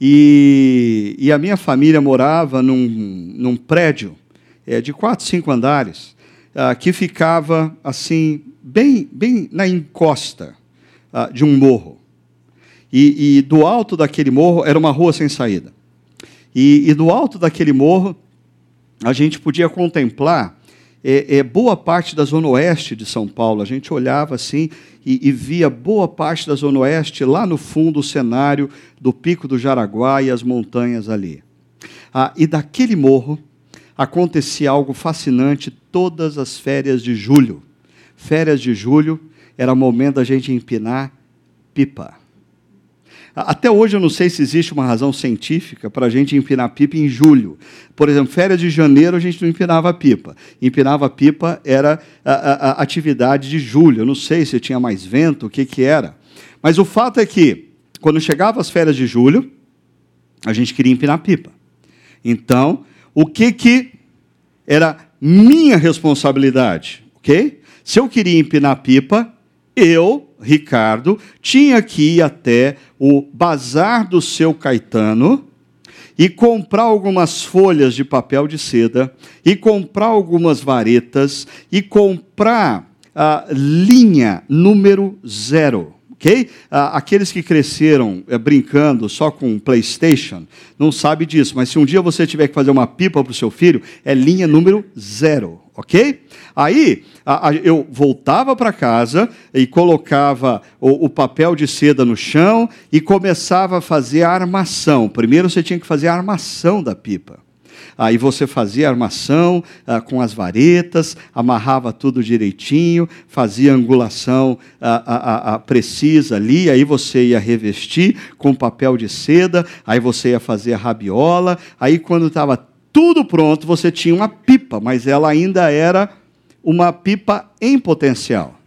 E, e a minha família morava num, num prédio é, de quatro, cinco andares, ah, que ficava assim, bem, bem na encosta ah, de um morro. E, e, do alto daquele morro era uma rua sem saída. E, e do alto daquele morro a gente podia contemplar é, é, boa parte da zona oeste de São Paulo. A gente olhava assim e, e, via boa parte da zona oeste lá no fundo o cenário do Pico do Jaraguá e as montanhas ali. Ah, e daquele morro acontecia algo fascinante todas as férias de julho. Férias de julho era momento da gente empinar pipa. Até hoje eu não sei se existe uma razão científica para a gente empinar pipa em julho. Por exemplo, férias de janeiro a gente não empinava pipa. Empinava pipa era a, a, a atividade de julho. Eu não sei se tinha mais vento, o que, que era. Mas o fato é que, quando chegava as férias de julho, a gente queria empinar pipa. Então, o que, que era minha responsabilidade? Ok? Se eu queria empinar pipa, eu, Ricardo, tinha que ir até o bazar do seu Caetano e comprar algumas folhas de papel de seda, e comprar algumas varetas, e comprar a linha número zero. ok? aqueles que cresceram é, brincando só com PlayStation não sabe disso, mas se um dia você tiver que fazer uma pipa para o seu filho, é linha número zero ok? Aí a, a, eu voltava para casa e colocava o, o, papel de seda no chão e começava a fazer a armação. Primeiro você tinha que fazer a armação da pipa. Aí você fazia a armação ah, com as varetas, amarrava tudo direitinho, fazia angulação ah, ah, precisa ali, aí você ia revestir com papel de seda, aí você ia fazer a rabiola, aí quando estava tudo pronto, você tinha uma pipa, mas ela ainda era uma pipa em potencial.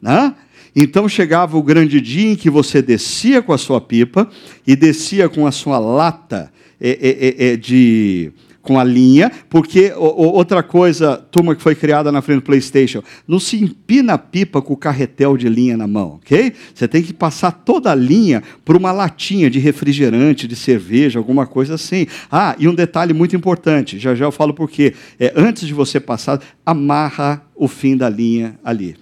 Né? Então chegava o grande dia em que você descia com a sua pipa e descia com a sua lata é, é, é, de com a linha, porque outra coisa, turma que foi criada na frente do PlayStation, não se empina a pipa com o carretel de linha na mão, ok? Você tem que passar toda a linha por uma latinha de refrigerante, de cerveja, alguma coisa assim. Ah, e um detalhe muito importante, já já eu falo por quê. É, antes de você passar, amarra o fim da linha ali.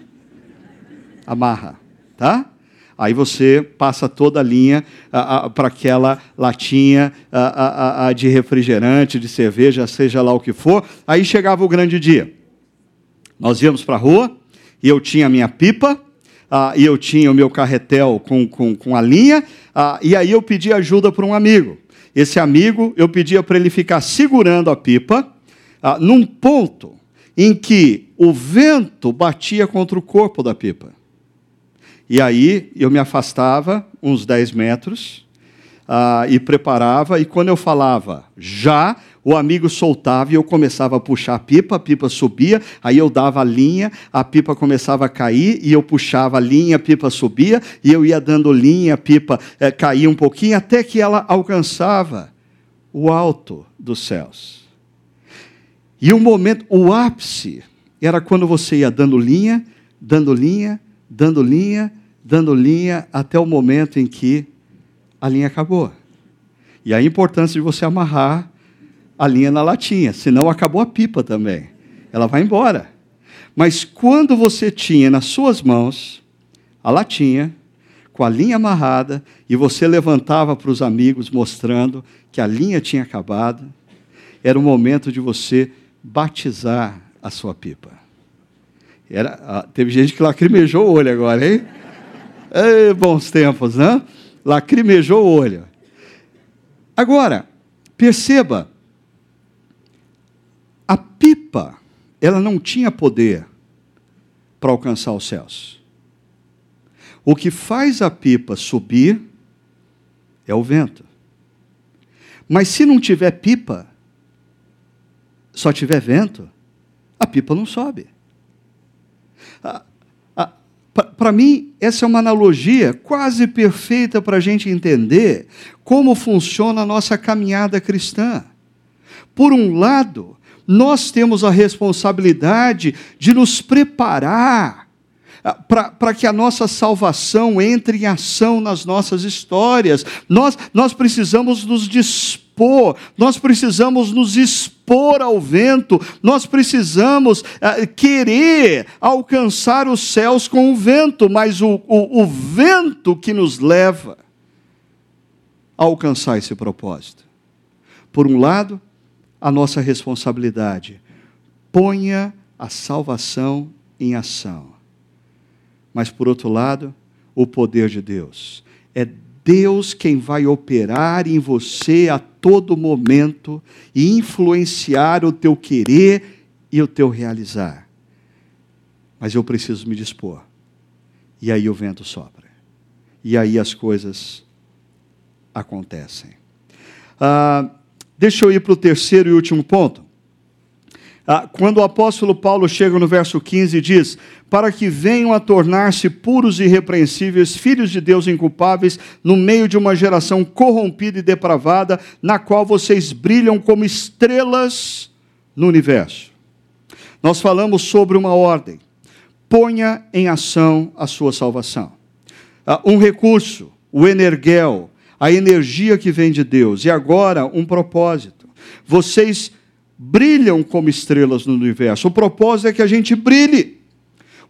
Amarra, tá? Aí você passa toda a linha para aquela latinha de refrigerante, de cerveja, seja lá o que for. Aí chegava o grande dia. Nós íamos para a rua e eu tinha a minha pipa, e eu tinha o meu carretel com, com, com a linha, e aí eu pedi ajuda para um amigo. Esse amigo, eu pedia para ele ficar segurando a pipa num ponto em que o vento batia contra o corpo da pipa. E aí eu me afastava uns 10 metros uh, e preparava, e quando eu falava já, o amigo soltava e eu começava a puxar a pipa, a pipa subia, aí eu dava a linha, a pipa começava a cair e eu puxava a linha, a pipa subia, e eu ia dando linha, a pipa eh, caía um pouquinho, até que ela alcançava o alto dos céus. E o momento, o ápice, era quando você ia dando linha, dando linha, dando linha, dando linha até o momento em que a linha acabou. E a importância de você amarrar a linha na latinha, senão acabou a pipa também. Ela vai embora. Mas quando você tinha nas suas mãos a latinha, com a linha amarrada, e você levantava para os amigos mostrando que a linha tinha acabado, era o momento de você batizar a sua pipa. Era, ah, teve gente que lacrimejou o olho agora, hein? Ei, bons tempos, né? Lacrimejou o olho. Agora, perceba, a pipa, ela não tinha poder para alcançar os céus. O que faz a pipa subir é o vento. Mas se não tiver pipa, só tiver vento, a pipa não sobe. Para mim, essa é uma analogia quase perfeita para a gente entender como funciona a nossa caminhada cristã. Por um lado, nós temos a responsabilidade de nos preparar ah, para que a nossa salvação entre em ação nas nossas histórias. Nós, nós precisamos nos dispor, nós precisamos nos expor ao vento, nós precisamos uh, querer alcançar os céus com o vento, mas o, o, o vento que nos leva a alcançar esse propósito. Por um lado, a nossa responsabilidade. Ponha a salvação em ação mas por outro lado, o poder de Deus. É Deus quem vai operar em você a todo momento e influenciar o teu querer e o teu realizar. Mas eu preciso me dispor. E aí o vento sopra. E aí as coisas acontecem. Ah, deixa eu ir para o terceiro e último ponto. Ah, quando o apóstolo Paulo chega no verso 15 e diz: Para que venham a tornar-se puros e irrepreensíveis, filhos de Deus inculpáveis, no meio de uma geração corrompida e depravada, na qual vocês brilham como estrelas no universo. Nós falamos sobre uma ordem. Ponha em ação a sua salvação. Ah, um recurso, o energel, a energia que vem de Deus. E agora, um propósito. Vocês brilham como estrelas no universo. O propósito é que a gente brilhe.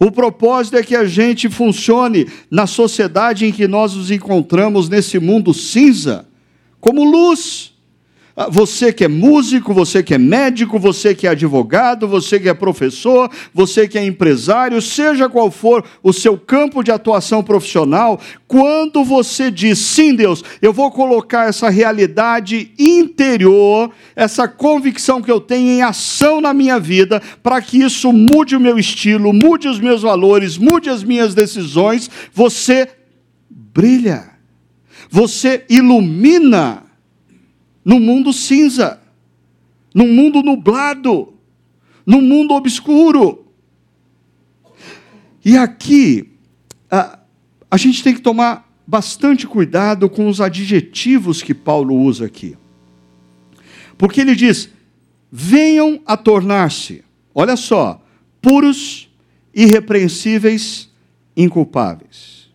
O propósito é que a gente funcione na sociedade em que nós nos encontramos, nesse mundo cinza, como luz. Ah, você que é músico, você que é médico, você que é advogado, você que é professor, você que é empresário, seja qual for o seu campo de atuação profissional, quando você diz, sim, Deus, eu vou colocar essa realidade interior, essa convicção que eu tenho em ação na minha vida, para que isso mude o meu estilo, mude os meus valores, mude as minhas decisões, você brilha, você ilumina num mundo cinza, num mundo nublado, num mundo obscuro. E aqui, a, a gente tem que tomar bastante cuidado com os adjetivos que Paulo usa aqui. Porque ele diz: venham a tornar-se, olha só, puros, irrepreensíveis, inculpáveis.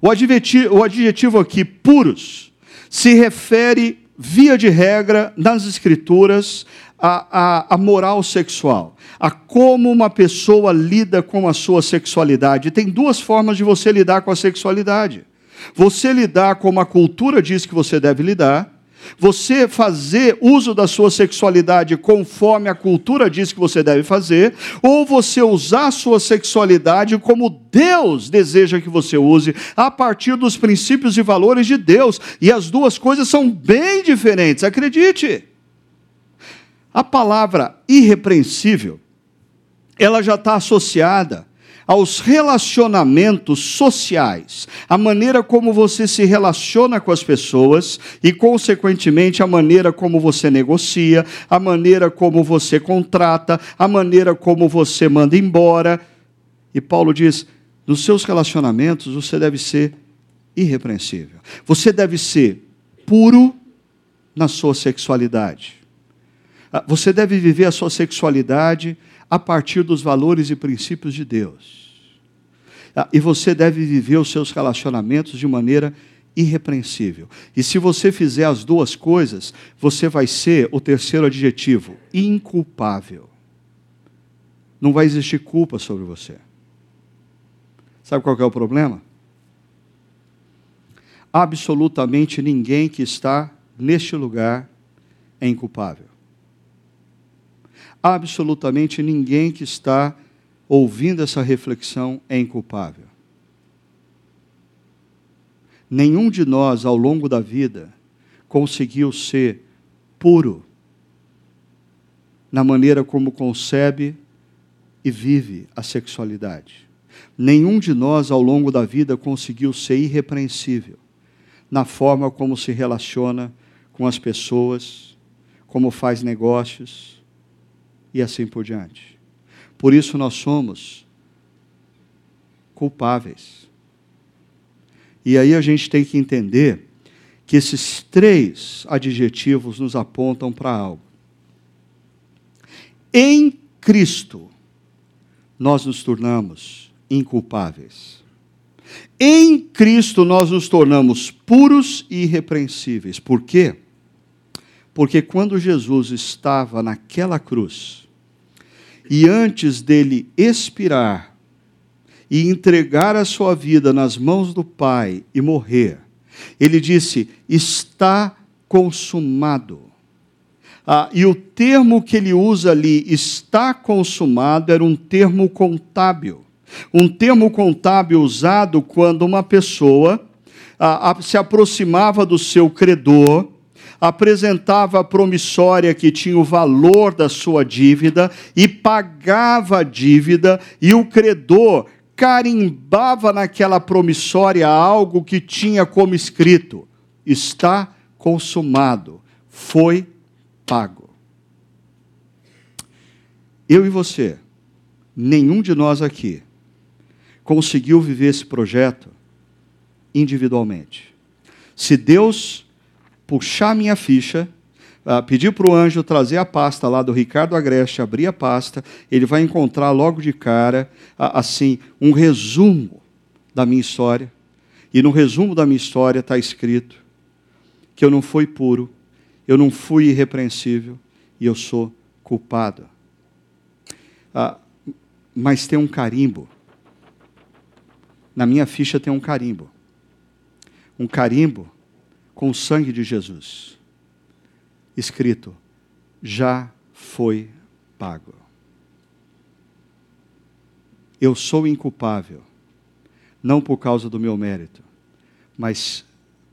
O adjetivo, o adjetivo aqui, puros, se refere via de regra, nas Escrituras, a, a, a, moral sexual, a como uma pessoa lida com a sua sexualidade. Tem duas formas de você lidar com a sexualidade. Você lidar como a cultura diz que você deve lidar, você fazer uso da sua sexualidade conforme a cultura diz que você deve fazer, ou você usar a sua sexualidade como Deus deseja que você use, a partir dos princípios e valores de Deus. E as duas coisas são bem diferentes, acredite. A palavra irrepreensível, ela já está associada aos relacionamentos sociais, a maneira como você se relaciona com as pessoas e, consequentemente, a maneira como você negocia, a maneira como você contrata, a maneira como você manda embora. E Paulo diz: nos seus relacionamentos você deve ser irrepreensível, você deve ser puro na sua sexualidade. Ah, você deve viver a sua sexualidade a partir dos valores e princípios de Deus. Ah, e você deve viver os seus relacionamentos de maneira irrepreensível. E se você fizer as duas coisas, você vai ser o terceiro adjetivo, inculpável. Não vai existir culpa sobre você. Sabe qual é o problema? Absolutamente ninguém que está neste lugar é inculpável absolutamente ninguém que está ouvindo essa reflexão é inculpável. Nenhum de nós, ao longo da vida, conseguiu ser puro na maneira como concebe e vive a sexualidade. Nenhum de nós, ao longo da vida, conseguiu ser irrepreensível na forma como se relaciona com as pessoas, como faz negócios, e assim por diante. Por isso nós somos culpáveis. E aí a gente tem que entender que esses três adjetivos nos apontam para algo. Em Cristo, nós nos tornamos inculpáveis. Em Cristo, nós nos tornamos puros e irrepreensíveis. Por quê? Porque quando Jesus estava naquela cruz, e antes dele expirar e entregar a sua vida nas mãos do Pai e morrer, ele disse: Está consumado. Ah, e o termo que ele usa ali, está consumado, era um termo contábil. Um termo contábil usado quando uma pessoa ah, se aproximava do seu credor apresentava a promissória que tinha o valor da sua dívida e pagava a dívida, e o credor carimbava naquela promissória algo que tinha como escrito: está consumado, foi pago. Eu e você, nenhum de nós aqui, conseguiu viver esse projeto individualmente. Se Deus puxar minha ficha, uh, pedir para o anjo trazer a pasta lá do Ricardo Agreste, abrir a pasta, ele vai encontrar logo de cara, uh, assim, um resumo da minha história. E no resumo da minha história está escrito que eu não fui puro, eu não fui irrepreensível e eu sou culpado. Uh, mas tem um carimbo. Na minha ficha tem um carimbo. Um carimbo com o sangue de Jesus. Escrito: já foi pago. Eu sou inculpável, não por causa do meu mérito, mas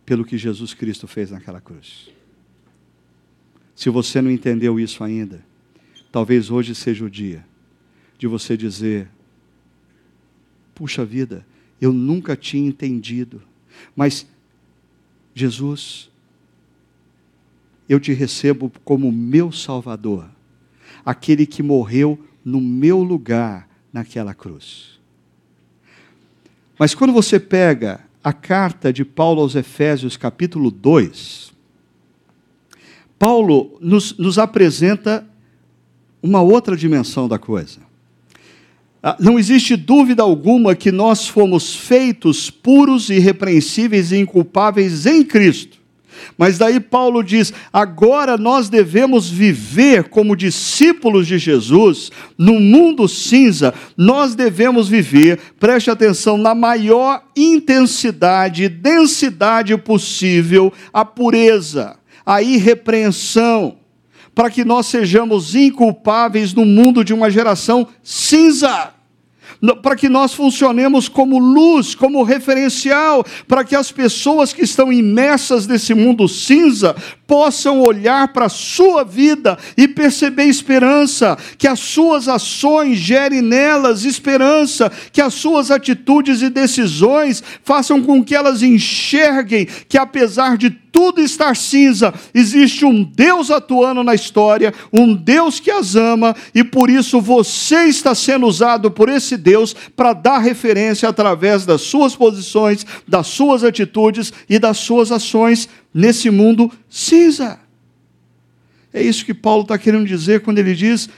pelo que Jesus Cristo fez naquela cruz. Se você não entendeu isso ainda, talvez hoje seja o dia de você dizer: puxa vida, eu nunca tinha entendido, mas Jesus, eu te recebo como meu Salvador, aquele que morreu no meu lugar naquela cruz. Mas quando você pega a carta de Paulo aos Efésios, capítulo 2, Paulo nos, nos apresenta uma outra dimensão da coisa. Ah, não existe dúvida alguma que nós fomos feitos puros, irrepreensíveis e inculpáveis em Cristo. Mas daí Paulo diz: agora nós devemos viver como discípulos de Jesus, no mundo cinza, nós devemos viver, preste atenção, na maior intensidade densidade possível, a pureza, a irrepreensão, para que nós sejamos inculpáveis no mundo de uma geração cinza. Para que nós funcionemos como luz, como referencial, para que as pessoas que estão imersas nesse mundo cinza possam olhar para a sua vida e perceber esperança, que as suas ações gerem nelas esperança, que as suas atitudes e decisões façam com que elas enxerguem que apesar de tudo estar cinza, existe um Deus atuando na história, um Deus que as ama, e por isso você está sendo usado por esse Deus para dar referência através das suas posições, das suas atitudes e das suas ações nesse mundo cinza. É isso que Paulo está querendo dizer quando ele diz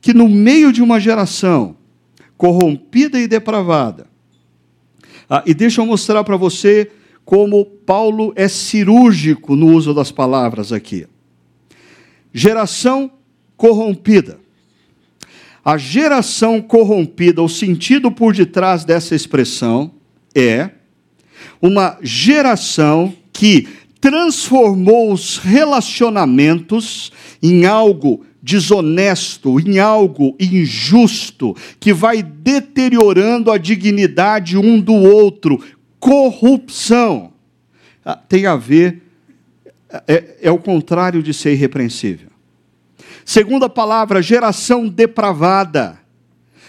que no meio de uma geração corrompida e depravada, ah, e deixa eu mostrar para você como Paulo é cirúrgico no uso das palavras aqui. Geração corrompida. A geração corrompida, o sentido por detrás dessa expressão é uma geração que transformou os relacionamentos em algo desonesto, em algo injusto, que vai deteriorando a dignidade um do outro, corrupção ah, tem a ver, é, é o contrário de ser irrepreensível. Segunda palavra, geração depravada.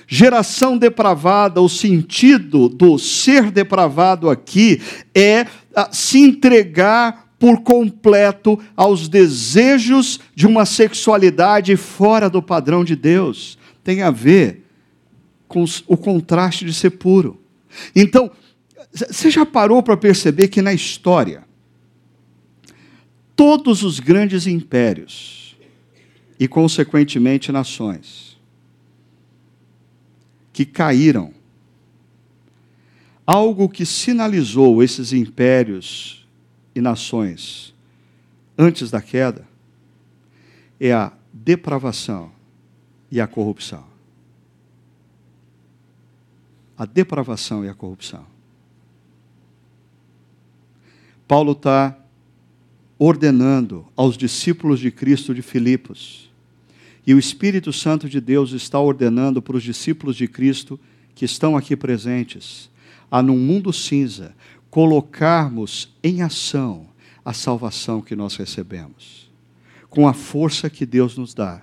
Geração depravada, o sentido do ser depravado aqui é ah, se entregar por completo aos desejos de uma sexualidade fora do padrão de Deus. Tem a ver com o contraste de ser puro. Então, você já parou para perceber que na história, todos os grandes impérios e, consequentemente, nações que caíram, algo que sinalizou esses impérios e nações antes da queda é a depravação e a corrupção. A depravação e a corrupção. Paulo está ordenando aos discípulos de Cristo de Filipos. E o Espírito Santo de Deus está ordenando para os discípulos de Cristo que estão aqui presentes, a num mundo cinza, colocarmos em ação a salvação que nós recebemos, com a força que Deus nos dá,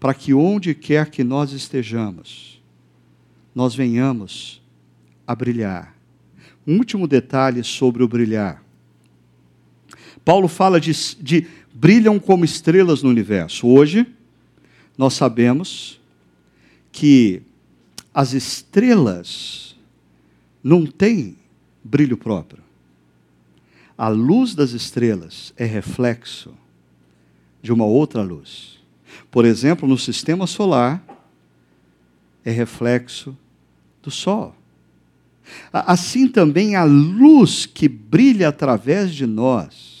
para que onde quer que nós estejamos, nós venhamos a brilhar. Um último detalhe sobre o brilhar. Paulo fala de, de brilham como estrelas no universo. Hoje, nós sabemos que as estrelas não têm brilho próprio. A luz das estrelas é reflexo de uma outra luz. Por exemplo, no sistema solar, é reflexo do Sol. Assim também a luz que brilha através de nós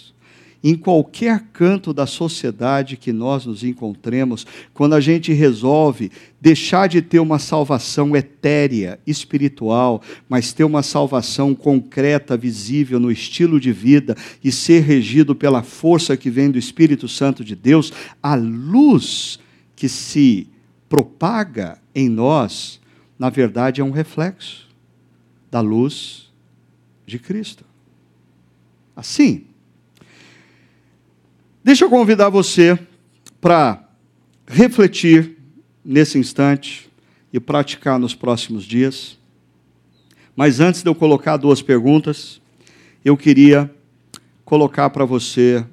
em qualquer canto da sociedade que nós nos encontremos, quando a gente resolve deixar de ter uma salvação etérea, espiritual, mas ter uma salvação concreta, visível no estilo de vida e ser regido pela força que vem do Espírito Santo de Deus, a luz que se propaga em nós, na verdade, é um reflexo da luz de Cristo. Assim, Deixa eu convidar você para refletir nesse instante e praticar nos próximos dias. Mas antes de eu colocar duas perguntas, eu queria colocar para você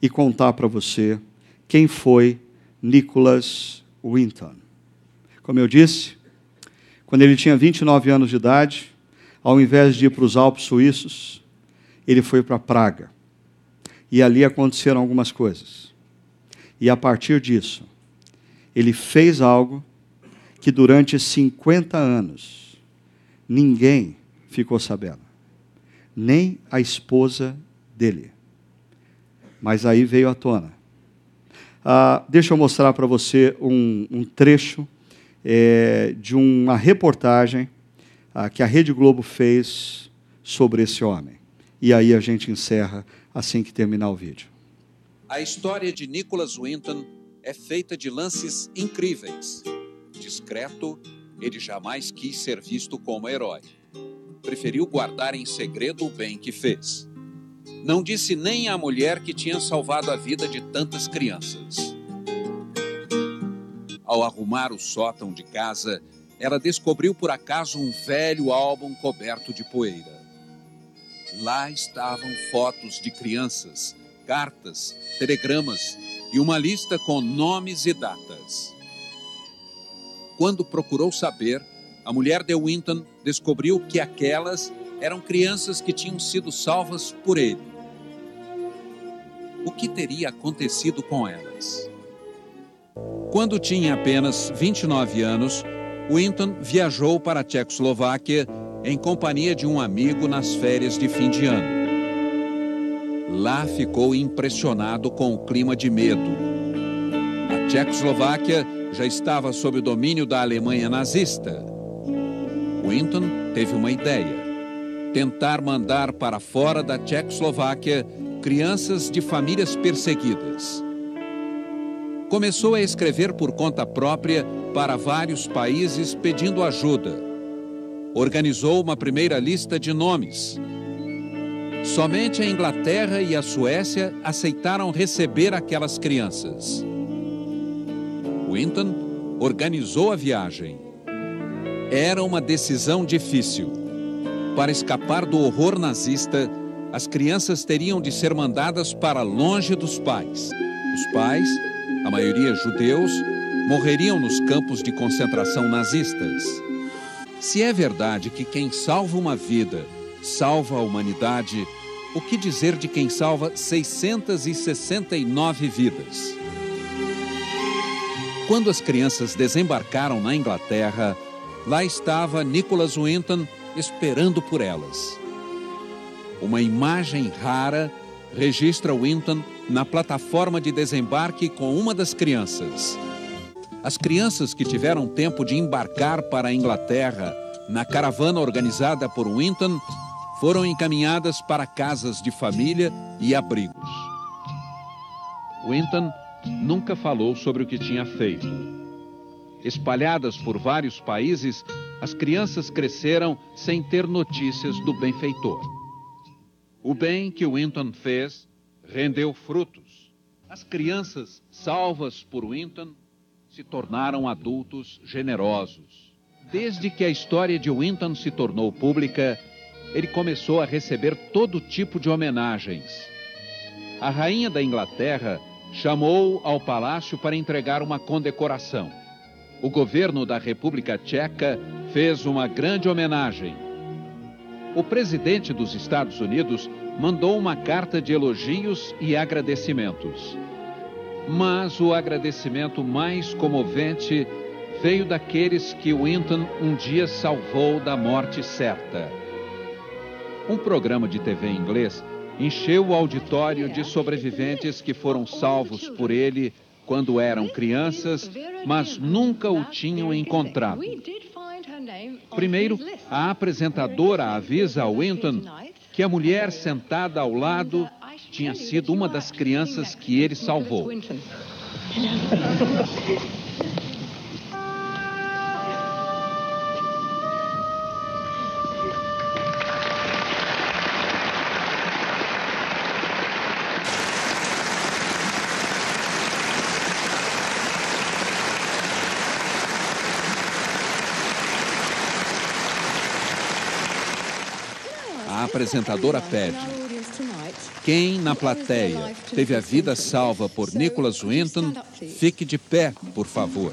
e contar para você quem foi Nicholas Winton. Como eu disse, quando ele tinha 29 anos de idade, ao invés de ir para os Alpes suíços, ele foi para Praga e ali aconteceram algumas coisas. E a partir disso, ele fez algo que durante 50 anos ninguém ficou sabendo, nem a esposa dele. Mas aí veio à tona. Ah, deixa eu mostrar para você um, um trecho é, de uma reportagem ah, que a Rede Globo fez sobre esse homem. E aí a gente encerra assim que terminar o vídeo. A história de Nicholas Winton é feita de lances incríveis. Discreto, ele jamais quis ser visto como herói. Preferiu guardar em segredo o bem que fez. Não disse nem à mulher que tinha salvado a vida de tantas crianças. Ao arrumar o sótão de casa, ela descobriu por acaso um velho álbum coberto de poeira. Lá estavam fotos de crianças, cartas, telegramas e uma lista com nomes e datas. Quando procurou saber, a mulher de Winton descobriu que aquelas eram crianças que tinham sido salvas por ele. O que teria acontecido com elas? Quando tinha apenas 29 anos, Winton viajou para a Tchecoslováquia em companhia de um amigo nas férias de fim de ano. Lá ficou impressionado com o clima de medo. A Tchecoslováquia já estava sob o domínio da Alemanha nazista. Winton teve uma ideia: tentar mandar para fora da Tchecoslováquia crianças de famílias perseguidas. Começou a escrever por conta própria para vários países pedindo ajuda organizou uma primeira lista de nomes. Somente a Inglaterra e a Suécia aceitaram receber aquelas crianças. Winton organizou a viagem. Era uma decisão difícil. Para escapar do horror nazista, as crianças teriam de ser mandadas para longe dos pais. Os pais, a maioria judeus, morreriam nos campos de concentração nazistas. Se é verdade que quem salva uma vida salva a humanidade, o que dizer de quem salva 669 vidas? Quando as crianças desembarcaram na Inglaterra, lá estava Nicholas Winton esperando por elas. Uma imagem rara registra Winton na plataforma de desembarque com uma das crianças. As crianças que tiveram tempo de embarcar para a Inglaterra na caravana organizada por Winton foram encaminhadas para casas de família e abrigos. Winton nunca falou sobre o que tinha feito. Espalhadas por vários países, as crianças cresceram sem ter notícias do benfeitor. O bem que Winton fez rendeu frutos. As crianças salvas por Winton se tornaram adultos generosos. Desde que a história de Winton se tornou pública, ele começou a receber todo tipo de homenagens. a rainha da Inglaterra chamou ao palácio para entregar uma condecoração. O governo da República Tcheca fez uma grande homenagem. O presidente dos Estados Unidos mandou uma carta de elogios e agradecimentos. Mas o agradecimento mais comovente veio daqueles que Winton um dia salvou da morte certa. Um programa de TV inglês encheu o auditório de sobreviventes que foram salvos por ele quando eram crianças, mas nunca o tinham encontrado. Primeiro, a apresentadora avisa a Winton que a mulher sentada ao lado tinha sido uma das crianças que ele salvou. A apresentadora pede: quem na plateia teve a vida salva por Nicholas Winton, fique de pé, por favor.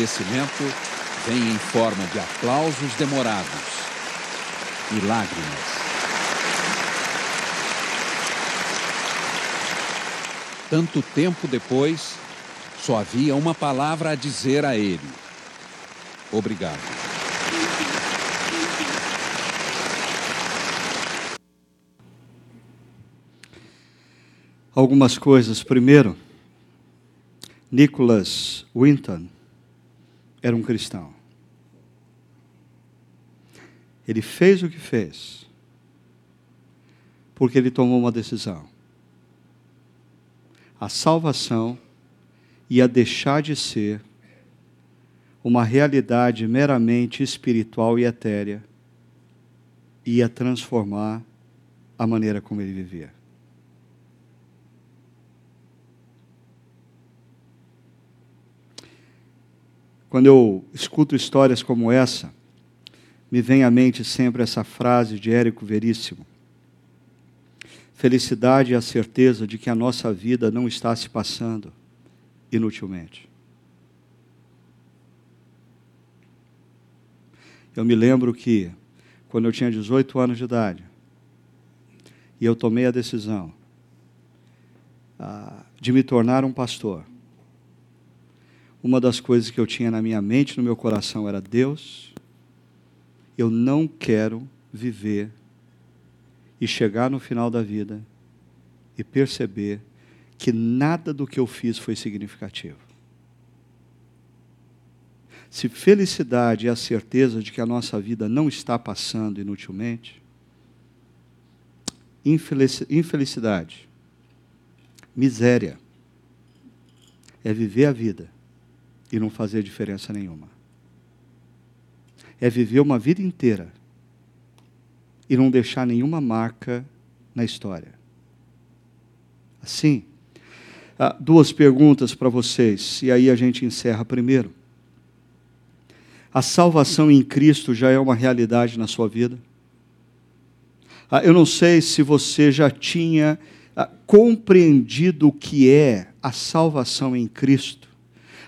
Agradecimento vem em forma de aplausos demorados e lágrimas. Tanto tempo depois, só havia uma palavra a dizer a ele: Obrigado. Algumas coisas. Primeiro, Nicholas Winton era um cristão. Ele fez o que fez porque ele tomou uma decisão. A salvação ia deixar de ser uma realidade meramente espiritual e etérea, ia transformar a maneira como ele vivia. Quando eu escuto histórias como essa, me vem à mente sempre essa frase de Érico Veríssimo. Felicidade é a certeza de que a nossa vida não está se passando inutilmente. Eu me lembro que, quando eu tinha 18 anos de idade, e eu tomei a decisão ah, de me tornar um pastor, uma das coisas que eu tinha na minha mente, no meu coração, era: Deus, eu não quero viver e chegar no final da vida e perceber que nada do que eu fiz foi significativo. Se felicidade é a certeza de que a nossa vida não está passando inutilmente, infelicidade, miséria, é viver a vida e não fazer diferença nenhuma. É viver uma vida inteira e não deixar nenhuma marca na história. Assim, ah, duas perguntas para vocês, e aí a gente encerra primeiro. A salvação em Cristo já é uma realidade na sua vida? Ah, eu não sei se você já tinha ah, compreendido o que é a salvação em Cristo.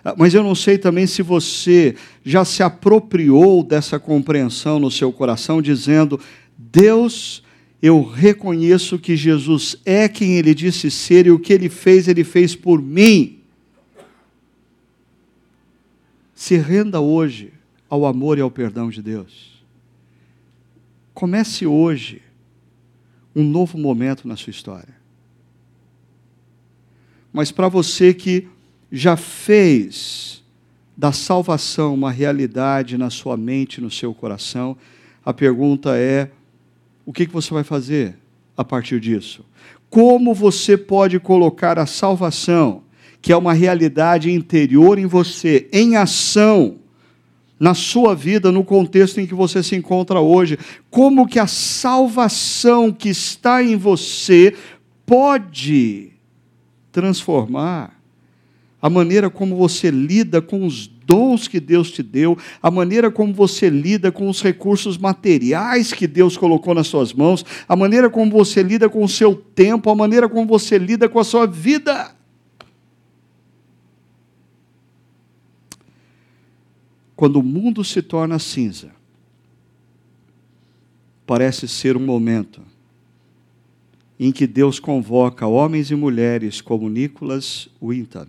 Ah, mas eu não sei também se você já se apropriou dessa compreensão no seu coração, dizendo: Deus, eu reconheço que Jesus é quem ele disse ser e o que ele fez, ele fez por mim. Se renda hoje ao amor e ao perdão de Deus. Comece hoje um novo momento na sua história. Mas para você que já fez da salvação uma realidade na sua mente, no seu coração, a pergunta é: o que você vai fazer a partir disso? Como você pode colocar a salvação, que é uma realidade interior em você, em ação, na sua vida, no contexto em que você se encontra hoje. Como que a salvação que está em você pode transformar a maneira como você lida com os dons que Deus te deu, a maneira como você lida com os recursos materiais que Deus colocou nas suas mãos, a maneira como você lida com o seu tempo, a maneira como você lida com a sua vida. Quando o mundo se torna cinza, parece ser um momento em que Deus convoca homens e mulheres como Nicholas Winton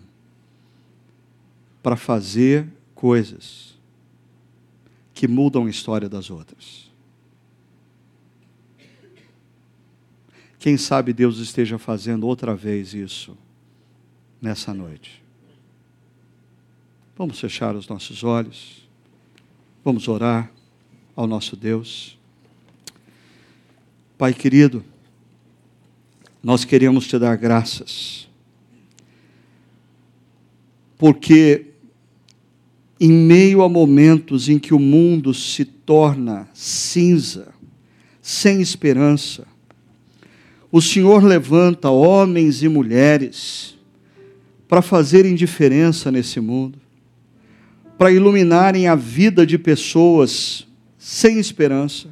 para fazer coisas que mudam a história das outras. Quem sabe Deus esteja fazendo outra vez isso nessa noite. Vamos fechar os nossos olhos. Vamos orar ao nosso Deus. Pai querido, nós queremos te dar graças, porque em meio a momentos em que o mundo se torna cinza, sem esperança, o Senhor levanta homens e mulheres para fazerem diferença nesse mundo, para iluminarem a vida de pessoas sem esperança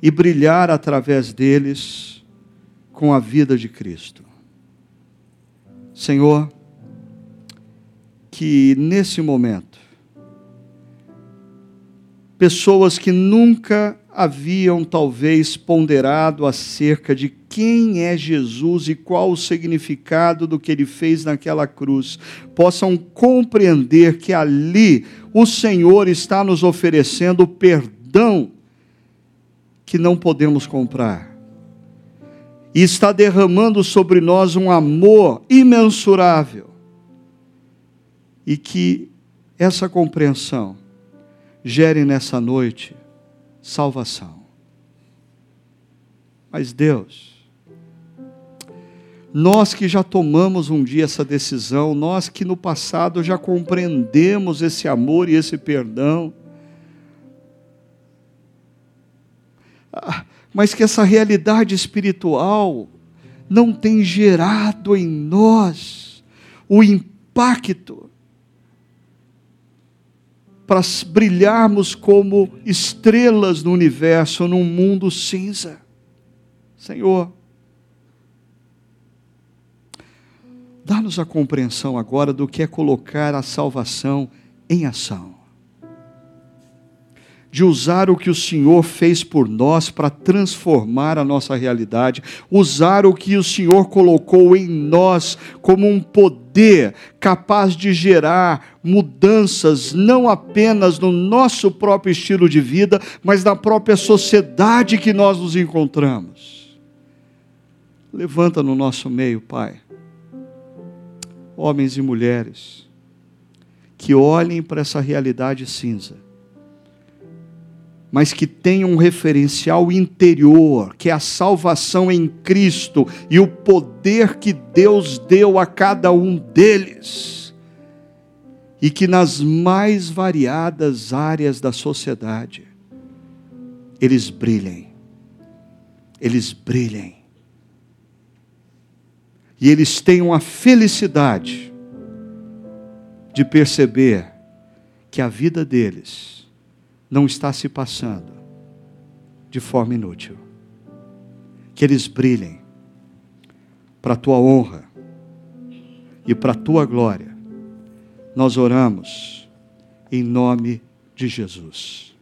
e brilhar através deles com a vida de Cristo. Senhor, que nesse momento, pessoas que nunca haviam talvez ponderado acerca de quem é Jesus e qual o significado do que ele fez naquela cruz, possam compreender que ali o Senhor está nos oferecendo perdão que não podemos comprar. E está derramando sobre nós um amor imensurável e que essa compreensão gere nessa noite salvação. Mas Deus, nós que já tomamos um dia essa decisão, nós que no passado já compreendemos esse amor e esse perdão, ah, mas que essa realidade espiritual não tem gerado em nós o impacto para brilharmos como estrelas no universo, num mundo cinza. Senhor, dá-nos a compreensão agora do que é colocar a salvação em ação de usar o que o Senhor fez por nós para transformar a nossa realidade, usar o que o Senhor colocou em nós como um poder capaz de gerar mudanças, não apenas no nosso próprio estilo de vida, mas na própria sociedade que nós nos encontramos. Levanta no nosso meio, Pai, homens e mulheres, que olhem para essa realidade cinza mas que tenha um referencial interior, que é a salvação em Cristo e o poder que Deus deu a cada um deles, e que nas mais variadas áreas da sociedade, eles brilhem, eles brilhem, e eles tenham a felicidade de perceber que a vida deles, não está se passando de forma inútil. Que eles brilhem para a tua honra e para a tua glória. Nós oramos em nome de Jesus.